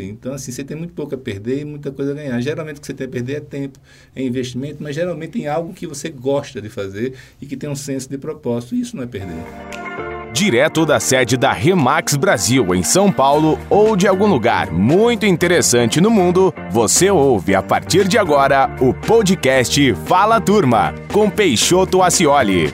Então, assim, você tem muito pouco a perder e muita coisa a ganhar. Geralmente o que você tem a perder é tempo, é investimento, mas geralmente em algo que você gosta de fazer e que tem um senso de propósito. E isso não é perder. Direto da sede da Remax Brasil, em São Paulo, ou de algum lugar muito interessante no mundo, você ouve a partir de agora o podcast Fala Turma, com Peixoto Acioli.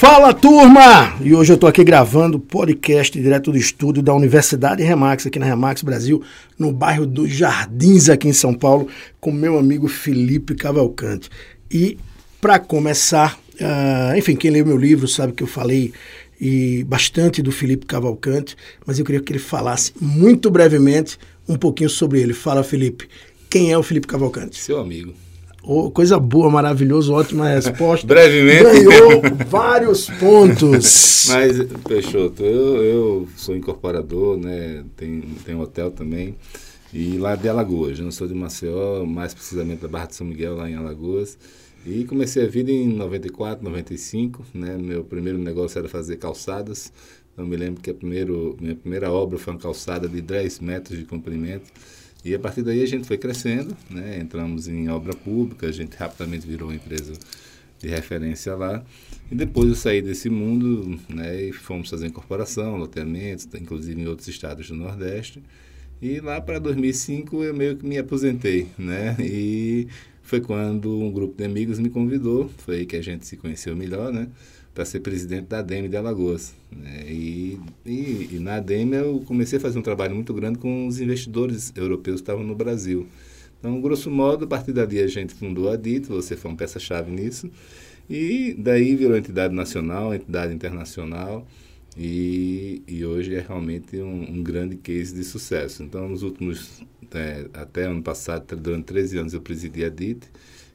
Fala turma! E hoje eu estou aqui gravando podcast direto do estúdio da Universidade Remax, aqui na Remax Brasil, no bairro dos Jardins, aqui em São Paulo, com meu amigo Felipe Cavalcante. E para começar, uh, enfim, quem leu meu livro sabe que eu falei e bastante do Felipe Cavalcante, mas eu queria que ele falasse muito brevemente um pouquinho sobre ele. Fala, Felipe, quem é o Felipe Cavalcante? Seu amigo. Oh, coisa boa, maravilhoso, ótima resposta. Brevemente. Ganhou vários pontos. Mas, Peixoto, eu, eu sou incorporador, né? Tem, tem um hotel também. E lá de Alagoas. Eu não sou de Maceió, mais precisamente da Barra de São Miguel, lá em Alagoas. E comecei a vida em 94, 95. Né? Meu primeiro negócio era fazer calçadas. Então, me lembro que a primeiro, minha primeira obra foi uma calçada de 10 metros de comprimento. E a partir daí a gente foi crescendo, né? entramos em obra pública, a gente rapidamente virou uma empresa de referência lá. E depois eu saí desse mundo né? e fomos fazer incorporação, loteamentos, inclusive em outros estados do Nordeste. E lá para 2005 eu meio que me aposentei, né? E foi quando um grupo de amigos me convidou, foi aí que a gente se conheceu melhor, né? Para ser presidente da ADEME de Alagoas. Né? E, e, e, na ADEME eu comecei a fazer um trabalho muito grande com os investidores europeus que estavam no Brasil. Então, grosso modo, a partir dali a gente fundou a DIT, você foi uma peça-chave nisso, e daí virou entidade nacional, entidade internacional, e, e hoje é realmente um, um grande case de sucesso. Então, nos últimos, é, até ano passado, durante 13 anos eu presidi a DIT,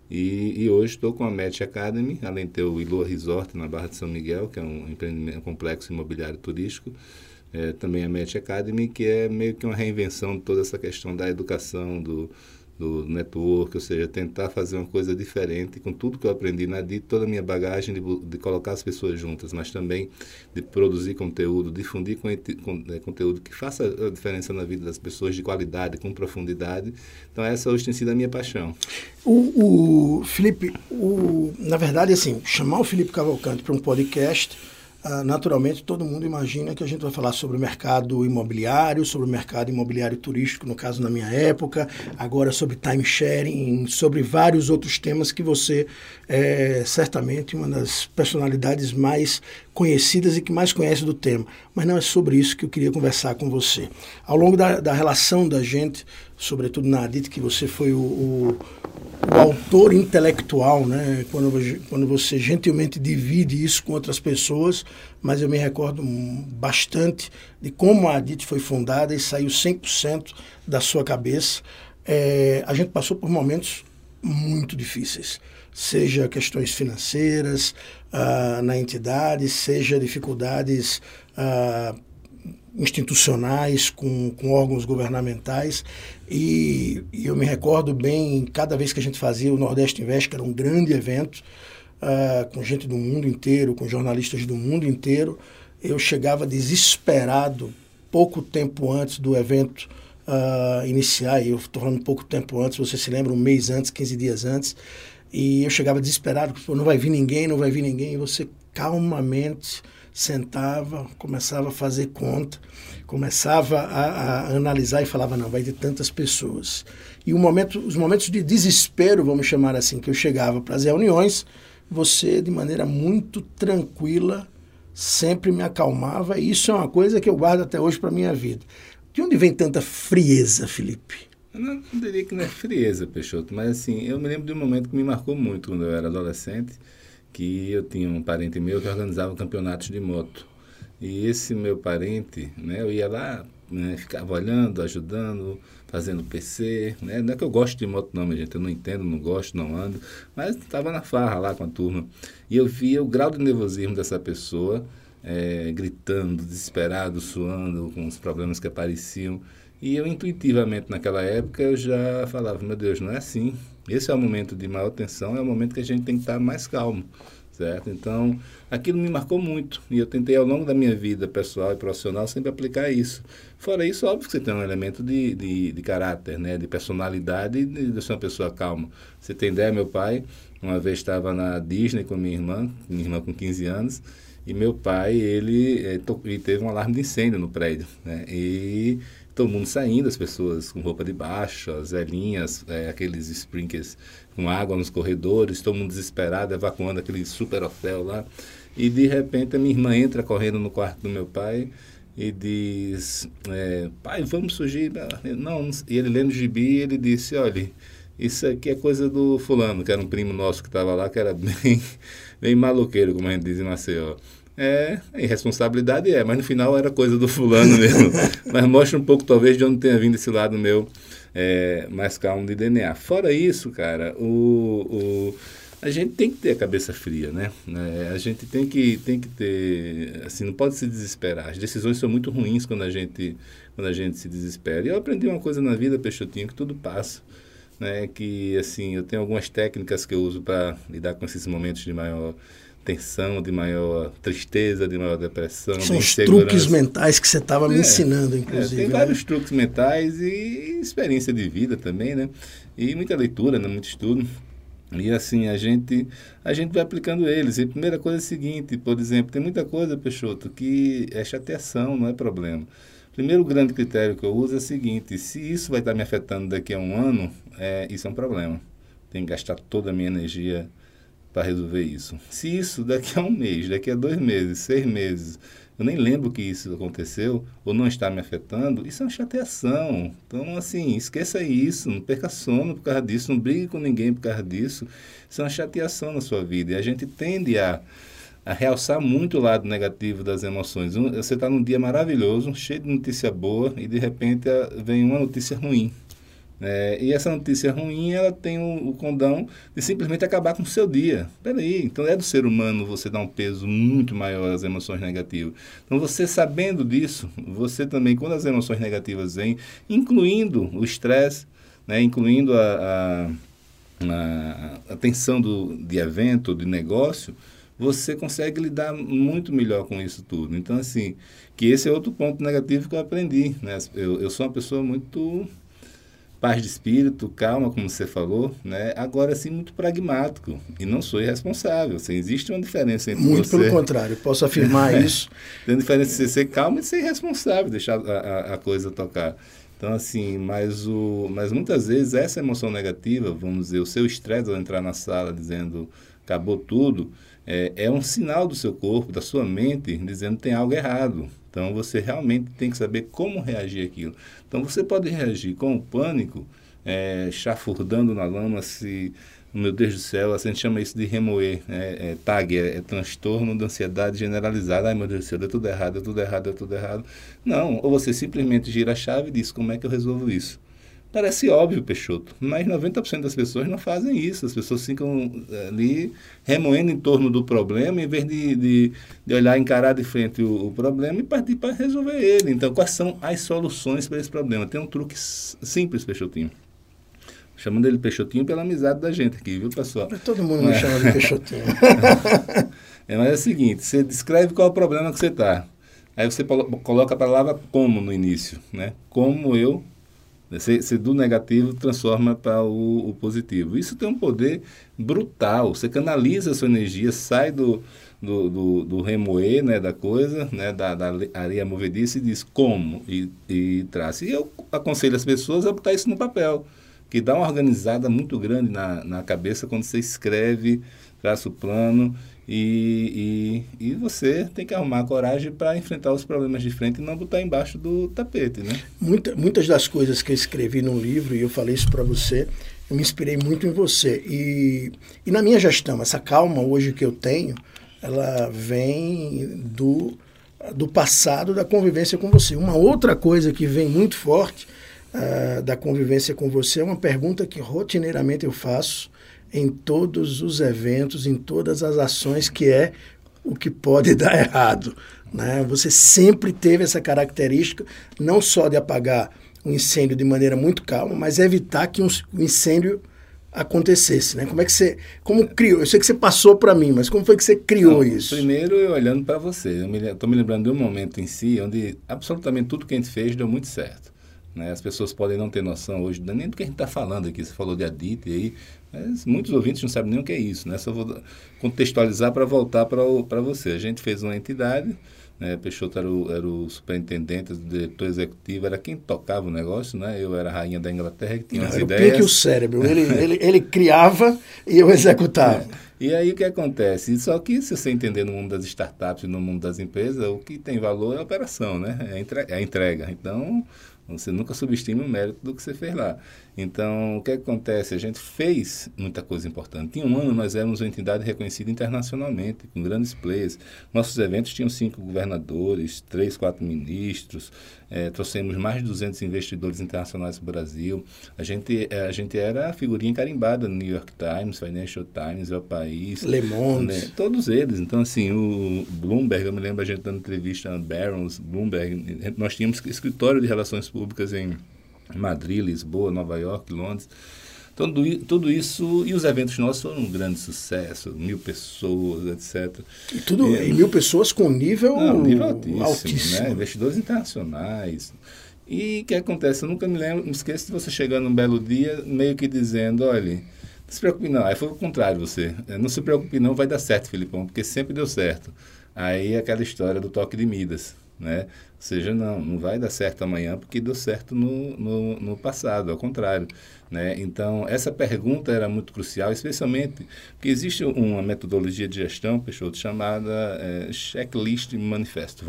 e, e, hoje estou com a Match Academy, além de ter o Ilua Resort na Barra de São Miguel, que é um empreendimento um complexo imobiliário turístico, é, também a Match Academy, que é meio que uma reinvenção de toda essa questão da educação, do, do network, ou seja, tentar fazer uma coisa diferente com tudo que eu aprendi na DIT, toda a minha bagagem de, de colocar as pessoas juntas, mas também de produzir conteúdo, difundir com, com, é, conteúdo que faça a diferença na vida das pessoas, de qualidade, com profundidade. Então, essa hoje tem sido a minha paixão. O, o Felipe, o, na verdade, assim, chamar o Felipe Cavalcante para um podcast naturalmente todo mundo imagina que a gente vai falar sobre o mercado imobiliário, sobre o mercado imobiliário turístico, no caso na minha época, agora sobre timesharing, sobre vários outros temas que você é certamente uma das personalidades mais conhecidas e que mais conhece do tema. Mas não é sobre isso que eu queria conversar com você. Ao longo da, da relação da gente, sobretudo na Adit, que você foi o, o o autor intelectual, né? Quando, quando você gentilmente divide isso com outras pessoas, mas eu me recordo bastante de como a Adit foi fundada e saiu 100% da sua cabeça. É, a gente passou por momentos muito difíceis, seja questões financeiras uh, na entidade, seja dificuldades uh, institucionais, com, com órgãos governamentais. E, e, eu me recordo bem, cada vez que a gente fazia o Nordeste Invest, que era um grande evento, uh, com gente do mundo inteiro, com jornalistas do mundo inteiro, eu chegava desesperado, pouco tempo antes do evento uh, iniciar, e eu estou falando pouco tempo antes, você se lembra, um mês antes, 15 dias antes, e eu chegava desesperado, não vai vir ninguém, não vai vir ninguém, e você calmamente sentava, começava a fazer conta, começava a, a, analisar e falava, não, vai ter tantas pessoas. E o momento, os momentos de desespero, vamos chamar assim, que eu chegava para as reuniões, você, de maneira muito tranquila, sempre me acalmava. E isso é uma coisa que eu guardo até hoje para minha vida. De onde vem tanta frieza, Felipe? Eu não, não diria que não é frieza, Peixoto, mas assim, eu me lembro de um momento que me marcou muito quando eu era adolescente que eu tinha um parente meu que organizava campeonatos de moto. E esse meu parente, né, eu ia lá, né, ficava olhando, ajudando, fazendo PC, né? Não é que eu gosto de moto não, minha gente, eu não entendo, não gosto, não ando, mas estava na farra lá com a turma. E eu via o grau de nervosismo dessa pessoa, é, gritando, desesperado, suando, com os problemas que apareciam. E eu intuitivamente naquela época eu já falava, meu Deus, não é assim. Esse é o momento de maior tensão, é o momento que a gente tem que estar mais calmo, certo? Então, aquilo me marcou muito e eu tentei ao longo da minha vida pessoal e profissional sempre aplicar isso. Fora isso, óbvio que você tem um elemento de, de, de caráter, né? de personalidade e de, ser uma pessoa calma. Você tem ideia, meu pai, uma vez estava na Disney com minha irmã, minha irmã com 15 anos, e meu pai, ele, ele teve um alarme de incêndio no prédio, né? E todo mundo saindo, as pessoas com roupa de baixo, as velhinhas, é, aqueles sprinklers com água nos corredores, todo mundo desesperado, evacuando aquele super hotel lá. E de repente a minha irmã entra correndo no quarto do meu pai e diz, é, pai, vamos surgir. Não, e ele lendo o gibi, ele disse, olha, isso aqui é coisa do fulano, que era um primo nosso que estava lá, que era bem, bem maloqueiro, como a gente diz em Maceió. É, irresponsabilidade é, mas no final era coisa do fulano mesmo. mas mostra um pouco, talvez, de onde tenha vindo esse lado meu é, mais calmo de DNA. Fora isso, cara, o, o, a gente tem que ter a cabeça fria, né? É, a gente tem que, tem que ter, assim, não pode se desesperar. As decisões são muito ruins quando a gente, quando a gente se desespera. E eu aprendi uma coisa na vida, Peixotinho, que tudo passa. Né, que assim eu tenho algumas técnicas que eu uso para lidar com esses momentos de maior tensão, de maior tristeza, de maior depressão. São os truques mentais que você estava me é, ensinando, inclusive. É, tem né? vários truques mentais e experiência de vida também, né? E muita leitura, né? muito estudo. E assim, a gente, a gente vai aplicando eles. E a primeira coisa é a seguinte, por exemplo, tem muita coisa, Peixoto, que é chateação, não é problema. Primeiro grande critério que eu uso é o seguinte, se isso vai estar me afetando daqui a um ano, é, isso é um problema. Tem que gastar toda a minha energia para resolver isso. Se isso daqui a um mês, daqui a dois meses, seis meses, eu nem lembro que isso aconteceu ou não está me afetando, isso é uma chateação. Então, assim, esqueça isso, não perca sono por causa disso, não brigue com ninguém por causa disso. Isso é uma chateação na sua vida. E a gente tende a, a realçar muito o lado negativo das emoções. Você está num dia maravilhoso, cheio de notícia boa, e de repente vem uma notícia ruim. É, e essa notícia ruim, ela tem o, o, condão de simplesmente acabar com o seu dia. Peraí, então é do ser humano você dar um peso muito maior às emoções negativas. Então você sabendo disso, você também, quando as emoções negativas vêm, incluindo o estresse, né, incluindo a, a, a, tensão do, de evento, de negócio, você consegue lidar muito melhor com isso tudo. Então, assim, que esse é outro ponto negativo que eu aprendi. Né? Eu, eu sou uma pessoa muito paz de espírito, calma, como você falou, né? Agora sim muito pragmático e não sou irresponsável. Assim, existe uma diferença entre muito você... pelo contrário, posso afirmar é, isso. Tem diferença entre ser calmo e ser irresponsável, deixar a, a, a, coisa tocar. Então assim, mas o, mas muitas vezes essa emoção negativa, vamos dizer, o seu estresse ao entrar na sala dizendo acabou tudo, é, é um sinal do seu corpo, da sua mente, dizendo tem algo errado. Então você realmente tem que saber como reagir aquilo. Então você pode reagir com o pânico, é, chafurdando na lama, se, meu Deus do céu, a gente chama isso de remoer, é, é TAG, é, é, transtorno de ansiedade generalizada. Ai meu Deus do céu, deu tudo errado, deu tudo errado, deu tudo errado. Não, ou você simplesmente gira a chave e diz como é que eu resolvo isso. Parece óbvio, Peixoto, mas 90% das pessoas não fazem isso. As pessoas ficam eh, ali remoendo em torno do problema, em vez de, de, de olhar, encarar de frente o, o problema e partir para resolver ele. Então, quais são as soluções para esse problema? Tem um truque simples, Peixotinho. Chamando ele Peixotinho pela amizade da gente aqui, viu, pessoal? Todo mundo me chama de Peixotinho. é, mas é o seguinte, você descreve qual é o problema que você está. Aí você coloca a palavra como no início, né? Como eu você, você do negativo transforma para o, o, positivo. Isso tem um poder brutal. Você canaliza a sua energia, sai do, do, do, do remoer né, da coisa, né, da, da areia movediça e diz como e, e traz. E eu aconselho as pessoas a botar isso no papel, que dá uma organizada muito grande na, na cabeça quando você escreve, traça o plano e, e, e, você tem que arrumar coragem para enfrentar os problemas de frente e não botar embaixo do tapete, né? Muita, muitas das coisas que eu escrevi no livro, e eu falei isso para você, eu me inspirei muito em você. E, e na minha gestão, essa calma hoje que eu tenho, ela vem do, do passado da convivência com você. Uma outra coisa que vem muito forte uh, da convivência com você é uma pergunta que rotineiramente eu faço em todos os eventos, em todas as ações, que é o que pode dar errado. Né? Você sempre teve essa característica, não só de apagar um incêndio de maneira muito calma, mas evitar que um incêndio acontecesse, né? Como é que você, como criou? Eu sei que você passou para mim, mas como foi que você criou Não, isso? Primeiro, eu olhando para você, eu estou me, me, lembrando de um momento em si onde absolutamente tudo que a gente fez deu muito certo. Né? As pessoas podem não ter noção hoje nem do que a gente está falando aqui. Você falou de Adit aí, mas muitos ouvintes não sabem nem o que é isso, né? Só vou contextualizar para voltar para você. A gente fez uma entidade né? Peixoto era o, era o superintendente, o diretor executivo, era quem tocava o negócio, né? Eu era a rainha da Inglaterra, que tinha Não, as ideias. o cérebro, ele, ele, ele criava e eu executava. É. E aí o que acontece? Só que se você entender no mundo das startups e no mundo das empresas, o que tem valor é a operação, né? É a entrega. Então, você nunca subestima o mérito do que você fez lá. Então, o que acontece? A gente fez muita coisa importante. Em um ano, nós éramos uma entidade reconhecida internacionalmente, com grandes players. Nossos eventos tinham cinco governadores, três, quatro ministros, é, trouxemos mais de 200 investidores internacionais para o Brasil. A gente, é, a gente era a figurinha carimbada no New York Times, Financial Times, é o país. Le Monde. Né? Todos eles. Então, assim, o Bloomberg, eu me lembro a gente dando entrevista a Barron's, Bloomberg, nós tínhamos escritório de relações públicas em Madrid, Lisboa, Nova York, Londres. Então, tudo, tudo isso, e os eventos nossos foram um grande sucesso, mil pessoas, etc. E, tudo, e, e mil pessoas com nível, não, nível altíssimo, altíssimo. Né? Investidores internacionais. E o que acontece? Eu nunca me lembro, me esqueço de você chegar num belo dia, meio que dizendo, olha, não se preocupe não. Aí foi o contrário você. Não se preocupe não, vai dar certo, Filipão, porque sempre deu certo. Aí aquela história do toque de Midas né? Ou seja, não, não vai dar certo amanhã porque deu certo no, no, no passado, ao contrário. Né? Então, essa pergunta era muito crucial, especialmente porque existe uma metodologia de gestão, Peixoto, chamada é, Checklist Manifesto.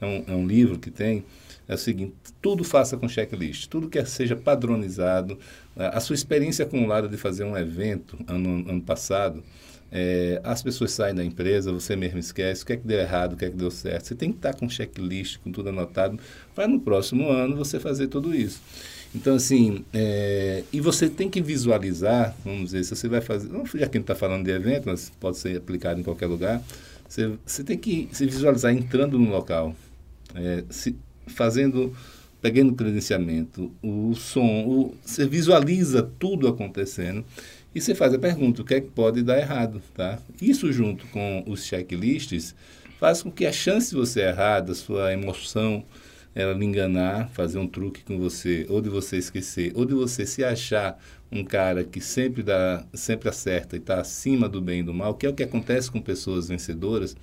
É um, é um livro que tem, é o seguinte, tudo faça com checklist, tudo que seja padronizado. A sua experiência acumulada de fazer um evento ano, ano passado, é, as pessoas saem da empresa, você mesmo esquece o que é que deu errado, o que é que deu certo. Você tem que estar com checklist, com tudo anotado, para no próximo ano você fazer tudo isso. Então, assim, é, e você tem que visualizar, vamos dizer, se você vai fazer, já que não está falando de evento, mas pode ser aplicado em qualquer lugar, você, você tem que se visualizar entrando no local, é, se, fazendo, pegando o credenciamento, o som, o, você visualiza tudo acontecendo e você faz a pergunta, o que é que pode dar errado, tá? Isso junto com os checklists faz com que a chance de você errar, da sua emoção, ela lhe enganar, fazer um truque com você, ou de você esquecer, ou de você se achar um cara que sempre dá, sempre acerta e está acima do bem e do mal, que é o que acontece com pessoas vencedoras.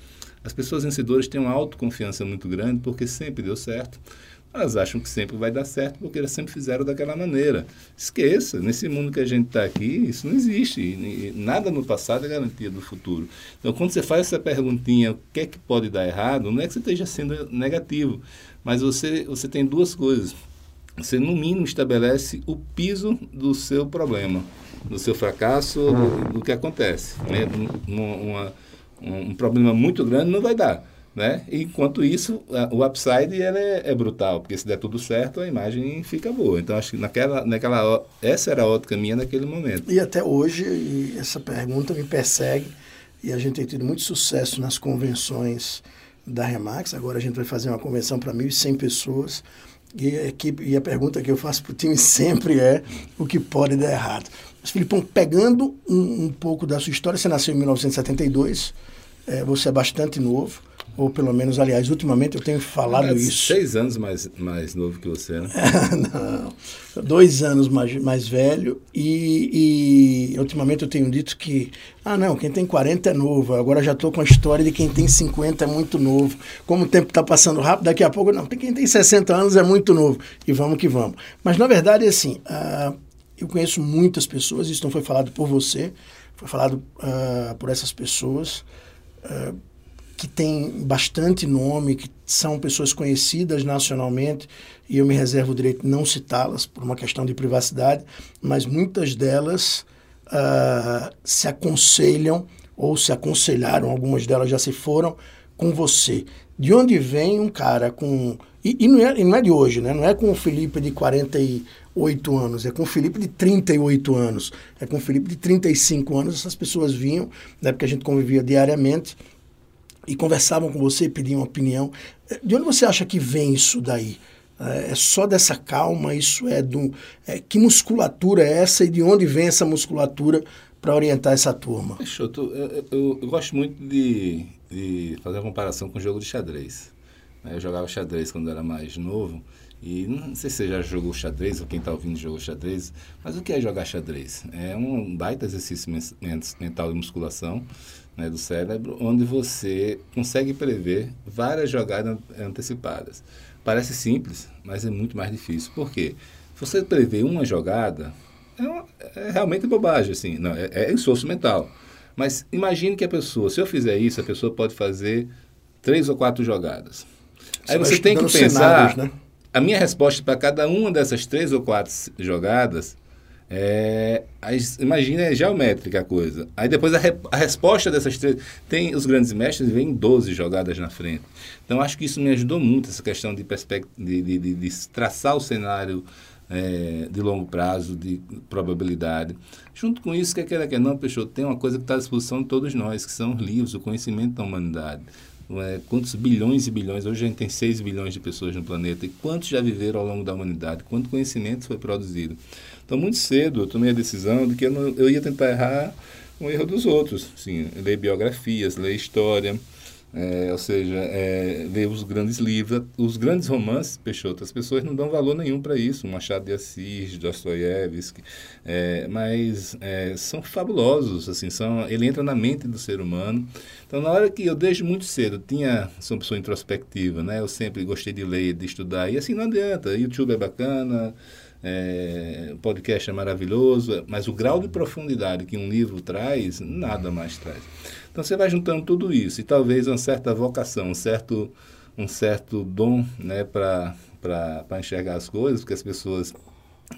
As pessoas vencedoras têm uma autoconfiança muito grande porque sempre deu certo elas acham que sempre vai dar certo porque elas sempre fizeram daquela maneira. Esqueça, nesse mundo que a gente está aqui, isso não existe. Nada no passado é garantia do futuro. Então, quando você faz essa perguntinha, o que é que pode dar errado, não é que você esteja sendo negativo, mas você, você tem duas coisas. Você, no mínimo, estabelece o piso do seu problema, do seu fracasso, do, do que acontece. Né? Uma, um problema muito grande não vai dar né? Enquanto isso, a, o upside ele é, é, brutal, porque se der tudo certo, a imagem fica boa. Então, acho que naquela, naquela, essa era a ótica minha naquele momento. E até hoje, essa pergunta me persegue, e a gente tem tido muito sucesso nas convenções da Remax. Agora a gente vai fazer uma convenção para 1.100 pessoas. E a, equipe, e a pergunta que eu faço para o time sempre é o que pode dar errado. Mas, Filipão, pegando um, um pouco da sua história, você nasceu em 1972, é, você é bastante novo ou pelo menos, aliás, ultimamente eu tenho falado é, isso. Seis anos mais, mais novo que você, né? não, dois anos mais, mais velho e, e, ultimamente eu tenho dito que, ah não, quem tem 40 é novo, agora já estou com a história de quem tem 50 é muito novo. Como o tempo está passando rápido, daqui a pouco, não, quem tem 60 anos é muito novo e vamos que vamos. Mas na verdade, assim, uh, eu conheço muitas pessoas, isso não foi falado por você, foi falado uh, por essas pessoas, uh, que tem bastante nome, que são pessoas conhecidas nacionalmente, e eu me reservo o direito de não citá-las por uma questão de privacidade, mas muitas delas uh, se aconselham ou se aconselharam, algumas delas já se foram, com você. De onde vem um cara com. E, e, não, é, e não é de hoje, né? Não é com o Felipe de 48 anos, é com o Felipe de 38 anos, é com o Felipe de 35 anos. Essas pessoas vinham, né, porque a gente convivia diariamente e conversavam com você, pediam opinião. Eh, de onde você acha que vem isso daí? É, é só dessa calma, isso é do. É, que musculatura é essa e de onde vem essa musculatura para orientar essa turma? Peixoto, eu, eu, eu gosto muito de, de fazer a comparação com o jogo de xadrez. Né? Eu jogava xadrez quando era mais novo. E não sei se você já jogou xadrez ou quem está ouvindo jogou xadrez, mas o que é jogar xadrez? É um baita exercício mental de musculação né, do cérebro, onde você consegue prever várias jogadas antecipadas. Parece simples, mas é muito mais difícil. Por quê? Você prever uma jogada é, uma, é realmente bobagem, assim, não, é, é esforço mental. Mas imagine que a pessoa, se eu fizer isso, a pessoa pode fazer três ou quatro jogadas. Aí você tem que pensar. Cenários, né? A minha resposta para cada uma dessas três ou quatro jogadas é, imagina, é geométrica a coisa. Aí depois a, re, a, resposta dessas três. Tem os grandes mestres, vem 12 jogadas na frente. Então acho que isso me ajudou muito, essa questão de, de, de, de, de traçar o cenário é, de longo prazo, de probabilidade. Junto com isso, quer queira que não, Peixoto, tem uma coisa que está à disposição de todos nós, que são os livros, o conhecimento da humanidade é, quantos bilhões e bilhões, hoje a gente tem 6 bilhões de pessoas no planeta, e quantos já viveram ao longo da humanidade, quanto conhecimento foi produzido. Então, muito cedo, eu tomei a decisão de que eu, não, eu ia tentar errar o erro dos outros, sim, ler biografias, ler história, é, ou seja, é, ler os grandes livros, os grandes romances, Peixoto, as pessoas não dão valor nenhum para isso, Machado de Assis, Dostoiévski, é, mas é, são fabulosos, assim, são, ele entra na mente do ser humano. Então, na hora que eu desde muito cedo tinha, sou uma pessoa introspectiva, né, eu sempre gostei de ler, de estudar, e assim não adianta, YouTube é bacana, é, podcast é maravilhoso, mas o grau de profundidade que um livro traz, nada mais traz. Então você vai juntando tudo isso e talvez uma certa vocação, um certo, um certo dom né, para enxergar as coisas, porque as pessoas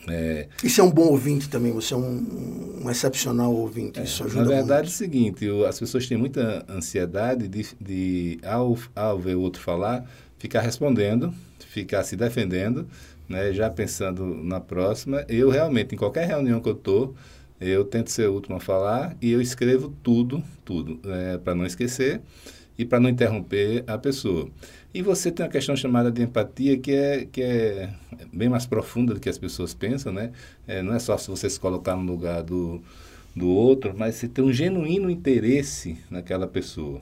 é, Isso é um bom ouvinte também, você é um, um excepcional ouvinte, isso é, ajuda Na verdade muito. é o seguinte, as pessoas têm muita ansiedade de, de ao, ao ver o outro falar, ficar respondendo, ficar se defendendo, né, já pensando na próxima. Eu realmente, em qualquer reunião que eu estou, eu tento ser o último a falar e eu escrevo tudo, tudo, é, para não esquecer e para não interromper a pessoa. E você tem uma questão chamada de empatia que é, que é bem mais profunda do que as pessoas pensam, né? É, não é só se você se colocar no lugar do, do outro, mas você tem um genuíno interesse naquela pessoa.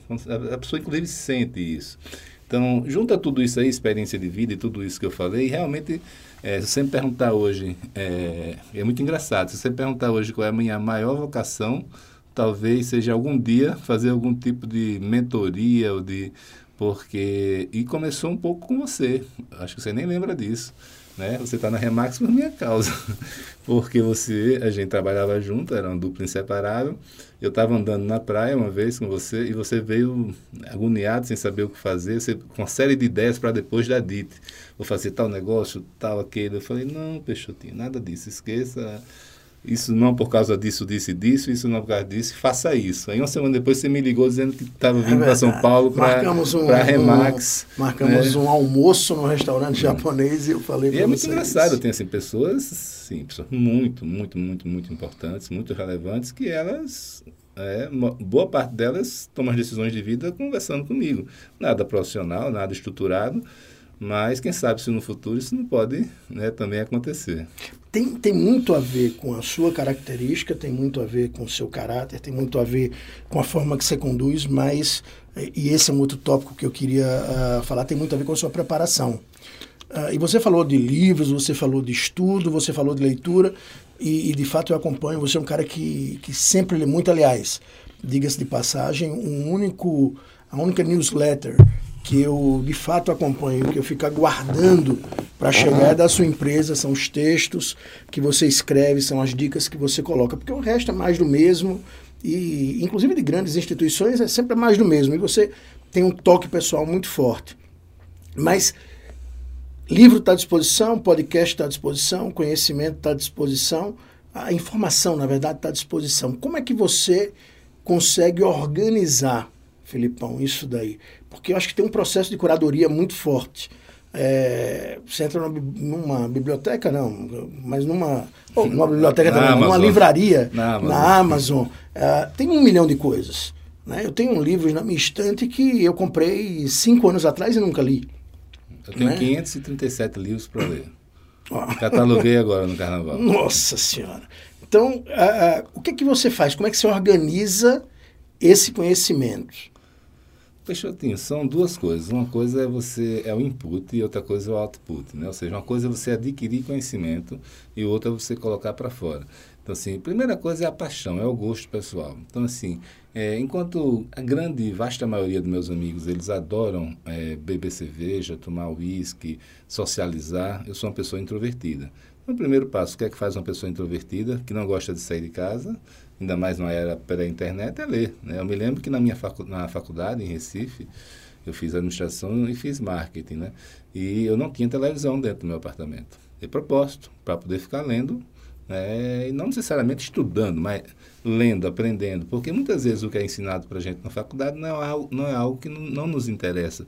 A pessoa, inclusive, sente isso. Então, junta tudo isso aí, experiência de vida e tudo isso que eu falei, e realmente é, se você me perguntar hoje, é, é muito engraçado, se você me perguntar hoje qual é a minha maior vocação, talvez seja algum dia fazer algum tipo de mentoria ou de porque e começou um pouco com você acho que você nem lembra disso né você está na Remax por minha causa porque você a gente trabalhava junto era uma dupla inseparável eu estava andando na praia uma vez com você e você veio agoniado sem saber o que fazer você, com uma série de ideias para depois da DIT vou fazer tal negócio, tal aquele. Eu falei, não, Peixotinho, nada disso, esqueça. Isso não por causa disso, disso e disso, isso não por causa disso, faça isso. Aí uma semana depois você me ligou dizendo que estava vindo é para São Paulo para um, Remax. Um, marcamos né? um almoço no restaurante japonês e eu falei para E é muito engraçado, tem assim, pessoas, sim, pessoas muito, muito, muito, muito importantes, muito relevantes, que elas é, boa parte delas tomam as decisões de vida conversando comigo. Nada profissional, nada estruturado, mas quem sabe se no futuro isso não pode né, também acontecer. Tem, tem muito a ver com a sua característica, tem muito a ver com o seu caráter, tem muito a ver com a forma que você conduz, mas, e esse é um outro tópico que eu queria uh, falar, tem muito a ver com a sua preparação. Uh, e você falou de livros, você falou de estudo, você falou de leitura, e, e de fato eu acompanho, você é um cara que, que sempre lê muito, aliás, diga-se de passagem, um único, a única newsletter que eu de fato acompanho, que eu fico aguardando para chegar da sua empresa, são os textos que você escreve, são as dicas que você coloca, porque o resto é mais do mesmo, e inclusive de grandes instituições é sempre mais do mesmo, e você tem um toque pessoal muito forte. Mas livro está à disposição, podcast está à disposição, conhecimento está à disposição, a informação, na verdade, está à disposição. Como é que você consegue organizar Filipão, isso daí. Porque eu acho que tem um processo de curadoria muito forte. É, você entra numa, numa, biblioteca, não, mas numa, oh, numa biblioteca na também, numa livraria, na Amazon, na Amazon é, tem um milhão de coisas. Né? Eu tenho um livro na minha estante que eu comprei cinco anos atrás e nunca li. Eu tenho né? 537 livros para ler. Cataloguei agora no carnaval. Nossa Senhora. Então, uh, uh, o que, é que você faz? Como é que você organiza esse conhecimento? Peixotinho, são duas coisas. Uma coisa é você é o input e outra coisa é o output, né? Ou seja, uma coisa é você adquirir conhecimento e outra é você colocar para fora. Então, assim, primeira coisa é a paixão, é o gosto pessoal. Então, assim, é, enquanto a grande, vasta maioria dos meus amigos, eles adoram é, beber cerveja, tomar uísque, socializar, eu sou uma pessoa introvertida. Então, o primeiro passo, o que é que faz uma pessoa introvertida, que não gosta de sair de casa, ainda mais na era pré-internet, é ler. Né? Eu me lembro que na minha facu na faculdade, em Recife, eu fiz administração e fiz marketing, né? E eu não tinha televisão dentro do meu apartamento. De propósito, para poder ficar lendo é, e não necessariamente estudando, mas lendo, aprendendo, porque muitas vezes o que é ensinado para a gente na faculdade não é algo, não é algo que não, não, nos interessa.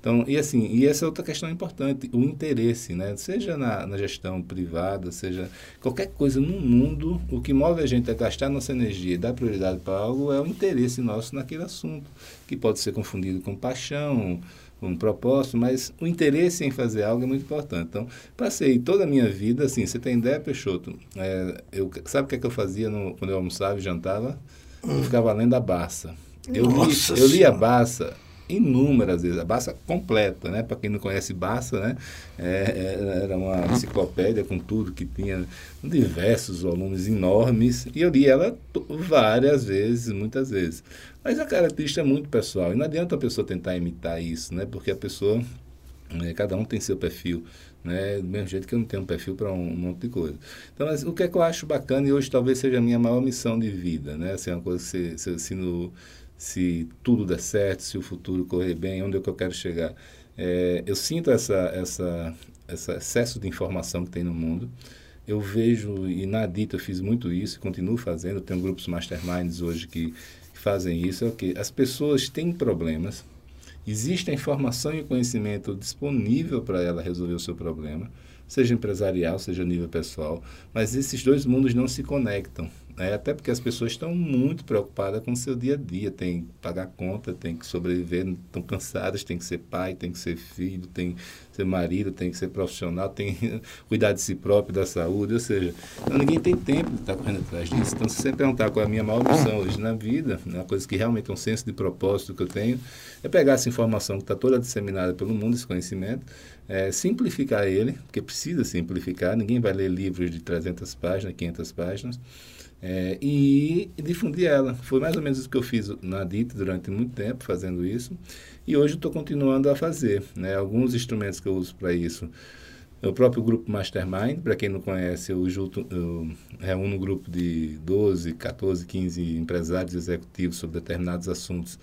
Então, e assim, e essa é outra questão importante, o interesse, né? Seja na, na gestão privada, seja qualquer coisa no mundo, o que move a gente a gastar nossa energia e dar prioridade para algo é o interesse nosso naquele assunto, que pode ser confundido com paixão, um propósito, mas o interesse em fazer algo é muito importante. Então, passei toda a minha vida, assim, você tem ideia, Peixoto? É, eu, sabe o que, é que eu fazia no, quando eu almoçava e jantava? Eu ficava lendo a Barça. Eu, li, eu li a Barça inúmeras vezes, a Barça completa, né? Para quem não conhece Barça, né? É, é, era uma enciclopédia com tudo que tinha, diversos volumes enormes, e eu li ela várias vezes, muitas vezes. Mas a característica é muito pessoal, e não adianta a pessoa tentar imitar isso, né? Porque a pessoa, né, cada um tem seu perfil, né? Do mesmo jeito que eu não tenho um perfil para um, um, monte de coisa. Então, mas, o que é que eu acho bacana, e hoje talvez seja a minha maior missão de vida, né? Assim, uma coisa que se, se, se no se tudo der certo, se o futuro correr bem, onde é que eu quero chegar. É, eu sinto essa, essa, esse excesso de informação que tem no mundo. Eu vejo, e na Dita eu fiz muito isso, continuo fazendo, tenho grupos masterminds hoje que, que fazem isso, é o que as pessoas têm problemas, existe a informação e o conhecimento disponível para ela resolver o seu problema, seja empresarial, seja nível pessoal, mas esses dois mundos não se conectam. Né? Até porque as pessoas estão muito preocupadas com o seu dia a dia, tem que pagar conta, tem que sobreviver, estão cansadas, tem que ser pai, tem que ser filho, tem que ser marido, tem que ser profissional, tem que cuidar de si próprio, da saúde, ou seja, ninguém tem tempo de estar correndo atrás disso. Então, se você perguntar qual é a minha maior missão hoje na vida, uma coisa que realmente é um senso de propósito que eu tenho, é pegar essa informação que está toda disseminada pelo mundo, esse conhecimento, é, simplificar ele, porque precisa simplificar, ninguém vai ler livros de 300 páginas, 500 páginas, é, e difundir ela. Foi mais ou menos isso que eu fiz na DIT durante muito tempo, fazendo isso. E hoje estou continuando a fazer. Né? Alguns instrumentos que eu uso para isso. O próprio grupo Mastermind, para quem não conhece, eu, junto, eu reúno um grupo de 12, 14, 15 empresários executivos sobre determinados assuntos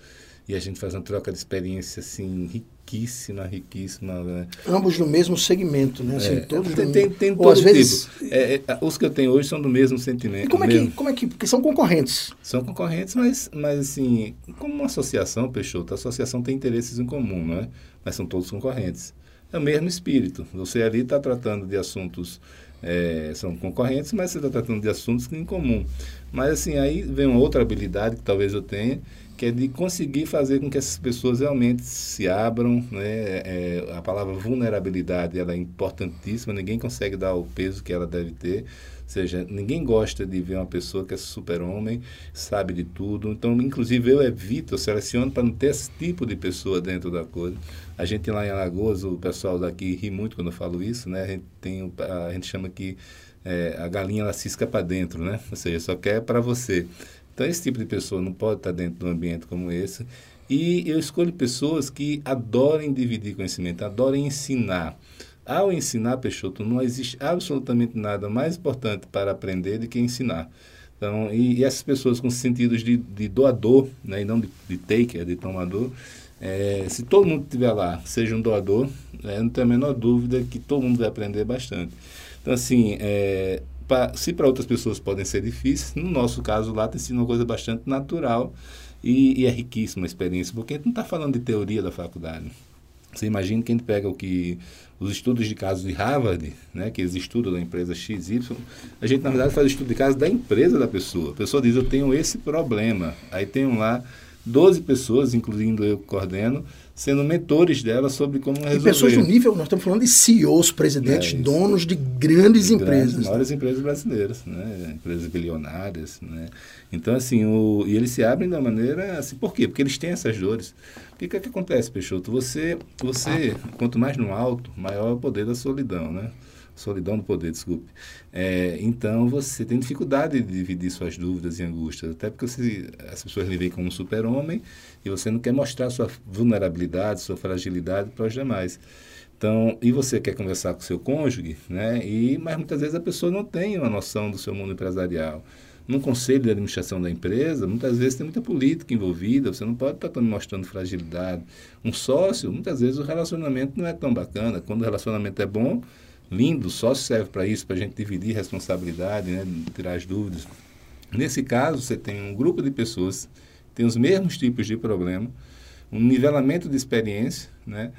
e a gente faz uma troca de experiência assim riquíssima, riquíssima. Né? Ambos no mesmo segmento, né? Assim, é, todos tem, tem, tem todo às tipo. vezes... É, é, os que eu tenho hoje são do mesmo sentimento. E como é que, como é que, porque são concorrentes? São concorrentes, mas, mas assim, como uma associação, Peixoto, a associação tem interesses em comum, não é? Mas são todos concorrentes. É o mesmo espírito. Você ali está tratando de assuntos é, são concorrentes, mas você está tratando de assuntos em comum. Mas assim, aí vem uma outra habilidade que talvez eu tenha, que é de conseguir fazer com que essas pessoas realmente se abram. Né? É, a palavra vulnerabilidade ela é importantíssima, ninguém consegue dar o peso que ela deve ter. Ou seja, ninguém gosta de ver uma pessoa que é super-homem, sabe de tudo. Então, inclusive, eu evito, eu seleciono para não ter esse tipo de pessoa dentro da coisa. A gente lá em Alagoas, o pessoal daqui ri muito quando eu falo isso, né? A gente, tem, a gente chama que é, a galinha ela cisca para dentro, né? Ou seja, só quer para você. Então, esse tipo de pessoa não pode estar dentro de um ambiente como esse. E eu escolho pessoas que adorem dividir conhecimento, adorem ensinar. Ao ensinar, Peixoto, não existe absolutamente nada mais importante para aprender do que ensinar. Então, e, e essas pessoas com sentidos de, de doador, né, e não de, de taker, de tomador, é, se todo mundo estiver lá, seja um doador, é, não tenho a menor dúvida que todo mundo vai aprender bastante. Então, assim, é, pra, se para outras pessoas podem ser difíceis, no nosso caso lá tem sido uma coisa bastante natural e, e é riquíssima a experiência, porque a gente não está falando de teoria da faculdade. Você imagina que a gente pega o que os estudos de casos de Harvard, né, que eles estudam da empresa XY, a gente na verdade faz o estudo de caso da empresa da pessoa. A pessoa diz, eu tenho esse problema. Aí tem um lá 12 pessoas, incluindo eu que coordeno, sendo mentores dela sobre como resolver. E pessoas do nível, nós estamos falando de CEOs, presidentes, é, donos de grandes, de empresas. Grandes, maiores empresas brasileiras, né? empresas bilionárias. Né? Então, assim, o, e eles se abrem da maneira, assim, por quê? Porque eles têm essas dores. O que, que, é que acontece, Peixoto? Você, você, quanto mais no alto, maior é o poder da solidão, né? Solidão do poder, desculpe. É, então você tem dificuldade de dividir suas dúvidas e angústias, até porque você, as pessoas lhe veem como um super-homem e você não quer mostrar sua vulnerabilidade, sua fragilidade para os demais. Então, e você quer conversar com seu cônjuge, né? E, mas muitas vezes a pessoa não tem uma noção do seu mundo empresarial. Num conselho de administração da empresa, muitas vezes tem muita política envolvida, você não pode estar mostrando fragilidade. Um sócio, muitas vezes o relacionamento não é tão bacana. Quando o relacionamento é bom, lindo, só serve para isso, para a gente dividir responsabilidade, né, tirar as dúvidas. Nesse caso, você tem um grupo de pessoas que tem os mesmos tipos de problema, um nivelamento de experiência, né?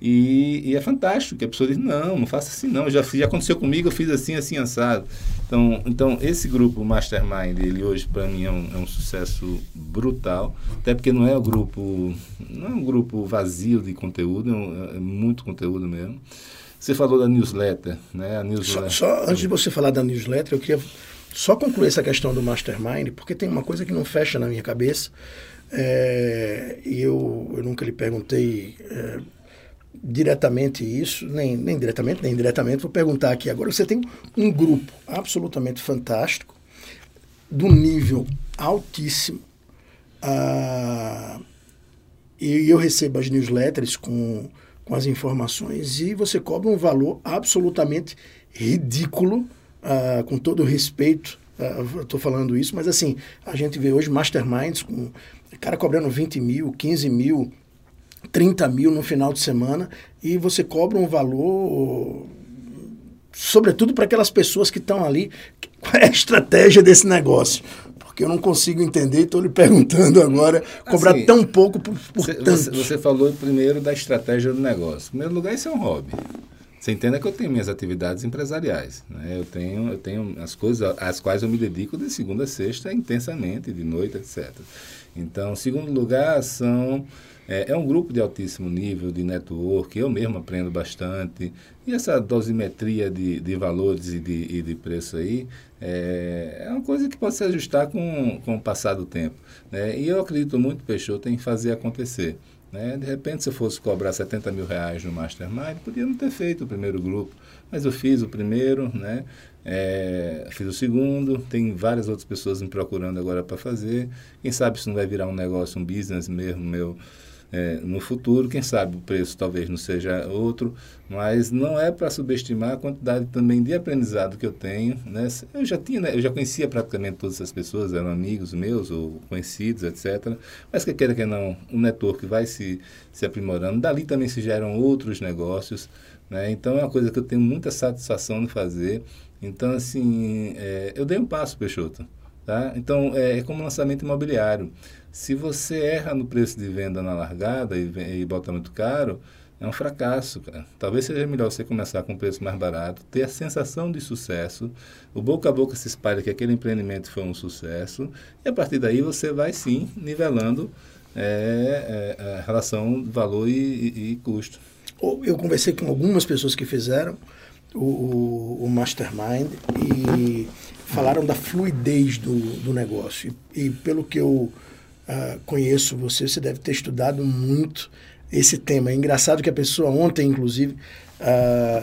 E, e, é fantástico que a pessoa diz, não, não faça assim não, já, já aconteceu comigo, eu fiz assim, assim, assado. Então, então esse grupo Mastermind, ele hoje para mim é um, é um, sucesso brutal, até porque não é um grupo, não é um grupo vazio de conteúdo, é, um, é muito conteúdo mesmo. Você falou da newsletter, né? A newsletter. Só, só, antes de você falar da newsletter, eu queria só concluir essa questão do mastermind, porque tem uma coisa que não fecha na minha cabeça. É, e eu, eu nunca lhe perguntei é, diretamente isso, nem, nem diretamente, nem indiretamente, vou perguntar aqui agora. Você tem um grupo absolutamente fantástico, do nível altíssimo, ah, e eu recebo as newsletters com com as informações e você cobra um valor absolutamente ridículo, uh, com todo respeito. Uh, Estou falando isso, mas assim, a gente vê hoje masterminds com cara cobrando 20 mil, 15 mil, 30 mil no final de semana e você cobra um valor, sobretudo para aquelas pessoas que estão ali. Qual é a estratégia desse negócio? Porque eu não consigo entender e estou lhe perguntando agora, cobrar assim, tão pouco por, por você, tanto. Você falou primeiro da estratégia do negócio. Em primeiro lugar, isso é um hobby. Você entenda que eu tenho minhas atividades empresariais. Né? Eu, tenho, eu tenho as coisas às quais eu me dedico de segunda a sexta intensamente, de noite, etc. Então, segundo lugar, são é, é, um grupo de altíssimo nível de network, eu mesmo aprendo bastante. E essa dosimetria de, de valores e de, e de preço aí é, é, uma coisa que pode se ajustar com, com o passar do tempo. Né? E eu acredito muito, Peixoto, em fazer acontecer. Né? De repente, se eu fosse cobrar 70 mil reais no Mastermind, podia não ter feito o primeiro grupo. Mas eu fiz o primeiro, né? É, fiz o segundo, tem várias outras pessoas me procurando agora para fazer. Quem sabe isso não vai virar um negócio, um business mesmo meu é, no futuro. Quem sabe o preço talvez não seja outro, mas não é para subestimar a quantidade também de aprendizado que eu tenho. Né? Eu já tinha, né? eu já conhecia praticamente todas essas pessoas, eram amigos meus ou conhecidos, etc. Mas que queira que não, o network vai se, se aprimorando. Dali também se geram outros negócios. Né? Então é uma coisa que eu tenho muita satisfação de fazer. Então, assim, é, eu dei um passo, Peixoto. Tá? Então, é, é como lançamento imobiliário. Se você erra no preço de venda na largada e, e bota muito caro, é um fracasso, cara. Talvez seja melhor você começar com um preço mais barato, ter a sensação de sucesso, o boca a boca se espalha que aquele empreendimento foi um sucesso, e a partir daí você vai sim nivelando é, é, a relação valor e, e, e, custo. Eu conversei com algumas pessoas que fizeram o, o, o Mastermind e falaram da fluidez do, do negócio. E, e pelo que eu uh, conheço você, você deve ter estudado muito esse tema. É engraçado que a pessoa ontem, inclusive,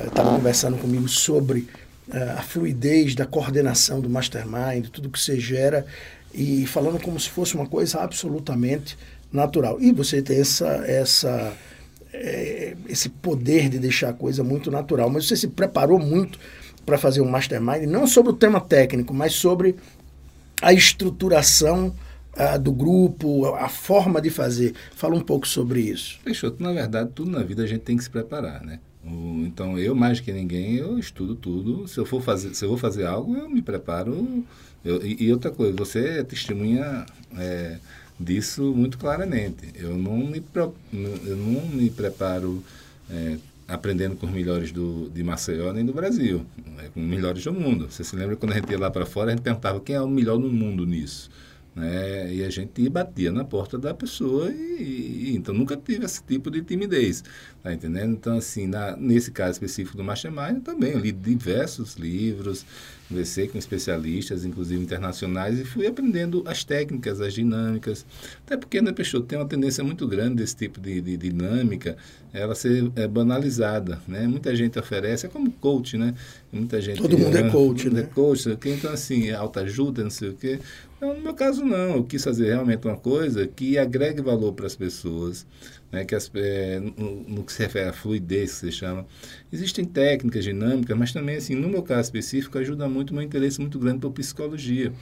estava uh, conversando comigo sobre uh, a fluidez da coordenação do mastermind, tudo que você gera, e falando como se fosse uma coisa absolutamente natural. E você tem essa, essa, é, esse poder de deixar a coisa muito natural. Mas você se preparou muito para fazer um mastermind, não sobre o tema técnico, mas sobre a estruturação do grupo, a, forma de fazer. Fala um pouco sobre isso. Peixoto, na verdade, tudo na vida a gente tem que se preparar, né? Então, eu mais que ninguém, eu estudo tudo. Se eu for fazer, se eu vou fazer algo, eu me preparo. Eu, e, e, outra coisa, você é testemunha é, disso muito claramente. Eu não me, eu não me preparo é, aprendendo com os melhores do, de Maceió nem do Brasil, né, com os melhores do mundo. Você se lembra quando a gente ia lá para fora, a gente perguntava quem é o melhor no mundo nisso. Né? E a gente batia na porta da pessoa e, e então nunca tive esse tipo de timidez, tá entendendo? Então assim, na, nesse caso específico do Mastermind, também eu li diversos livros, conversei com especialistas, inclusive internacionais, e fui aprendendo as técnicas, as dinâmicas. Até porque, né, Peixoto, tem uma tendência muito grande desse tipo de, de dinâmica, ela ser é, banalizada, né? Muita gente oferece, é como coach, né? Muita gente... Todo mundo é, é coach, né? É coach, então assim, autoajuda, não sei o quê. Então, no meu caso, não. Eu quis fazer realmente uma coisa que agregue valor para as pessoas, né, que as, é, no, no, que se refere à fluidez, que se chama. Existem técnicas dinâmicas, mas também, assim, no meu caso específico, ajuda muito o meu interesse muito grande por psicologia.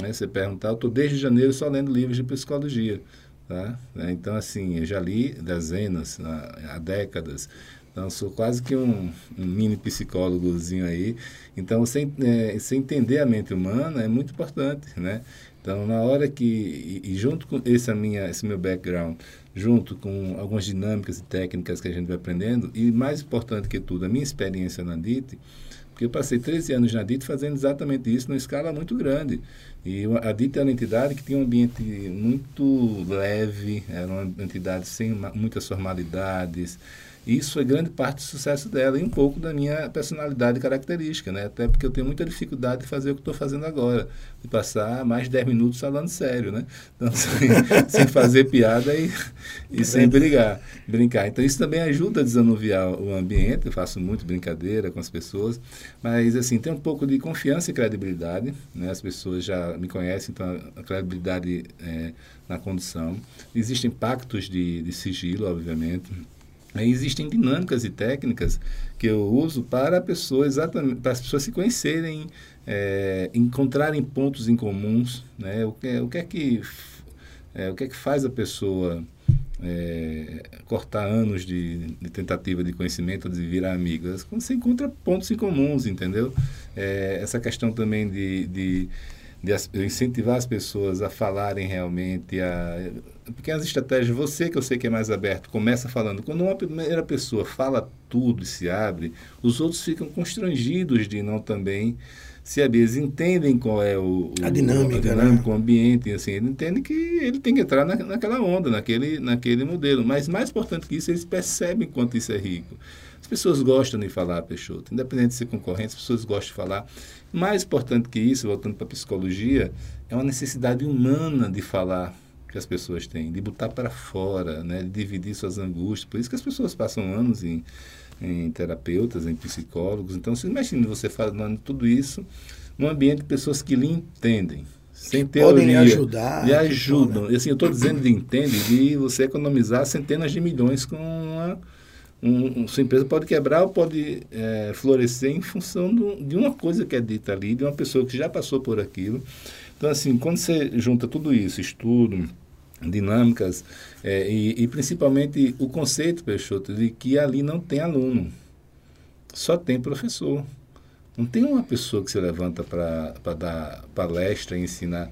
Né? Você perguntar, eu estou desde janeiro só lendo livros de psicologia. Tá? Então, assim, eu já li dezenas, há, há décadas. Então, sou quase que um, um, mini psicólogozinho aí. Então, você, é, você entender a mente humana é muito importante, né? Então, na hora que... E, e junto com esse, minha, esse meu background, junto com algumas dinâmicas e técnicas que a gente vai aprendendo, e mais importante que tudo, a minha experiência na DIT, porque eu passei 13 anos na DIT fazendo exatamente isso numa escala muito grande. E a DIT era uma entidade que tinha um ambiente muito leve, era uma entidade sem muitas formalidades, isso foi grande parte do sucesso dela e um pouco da minha personalidade característica, né? Até porque eu tenho muita dificuldade de fazer o que estou fazendo agora, de passar mais de 10 minutos falando sério, né? Então, sem, sem fazer piada e, e sem brigar, brincar. Então, isso também ajuda a desanuviar o ambiente, eu faço muito brincadeira com as pessoas, mas, assim, tem um pouco de confiança e credibilidade, né? As pessoas já me conhecem, então a credibilidade é, na condução. Existem pactos de, de sigilo, obviamente, existem dinâmicas e técnicas que eu uso para, pessoa exatamente, para as pessoas se conhecerem, é, encontrarem pontos em comuns, né? o, que, o, que é que, é, o que é que faz a pessoa é, cortar anos de, de, tentativa de conhecimento, de virar amigas, quando você encontra pontos em comuns, entendeu? É, essa questão também de, de de incentivar as pessoas a falarem realmente, a pequenas estratégias, você que eu sei que é mais aberto, começa falando. Quando uma primeira pessoa fala tudo e se abre, os outros ficam constrangidos de não também se abrir. Eles entendem qual é o, a dinâmica, a dinâmica né? o ambiente, assim, eles entendem que ele tem que entrar na, naquela onda, naquele, naquele modelo. Mas mais importante que isso, eles percebem quanto isso é rico. As pessoas gostam de falar, Peixoto. Independente de ser concorrente, as pessoas gostam de falar. Mais importante que isso, voltando para a psicologia, é uma necessidade humana de falar que as pessoas têm, de botar para fora, né, de dividir suas angústias. Por isso que as pessoas passam anos em, em terapeutas, em psicólogos. Então, você imagina você falando tudo isso num ambiente de pessoas que lhe entendem, sem teoria. Podem lhe ajudar. Lhe ajudam. E assim, eu estou dizendo de entende, de você economizar centenas de milhões com uma um, sua empresa pode quebrar ou pode é, florescer em função do, de uma coisa que é dita ali, de uma pessoa que já passou por aquilo. Então, assim, quando você junta tudo isso, estudo, dinâmicas, é, e, e, principalmente o conceito, Peixoto, de que ali não tem aluno, só tem professor. Não tem uma pessoa que se levanta para dar palestra e ensinar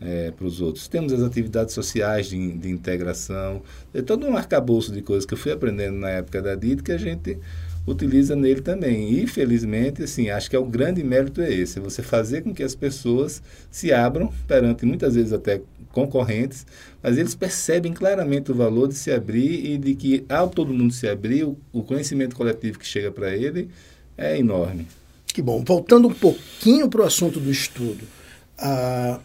é, para os outros. Temos as atividades sociais de, de integração, é todo um arcabouço de coisas que eu fui aprendendo na época da DIT que a gente utiliza nele também. E, felizmente, assim, acho que é o grande mérito é esse, é você fazer com que as pessoas se abram perante, muitas vezes até concorrentes, mas eles percebem claramente o valor de se abrir e de que, ao todo mundo se abrir, o, o conhecimento coletivo que chega para ele é enorme. Que bom. Voltando um pouquinho para o assunto do estudo, ah,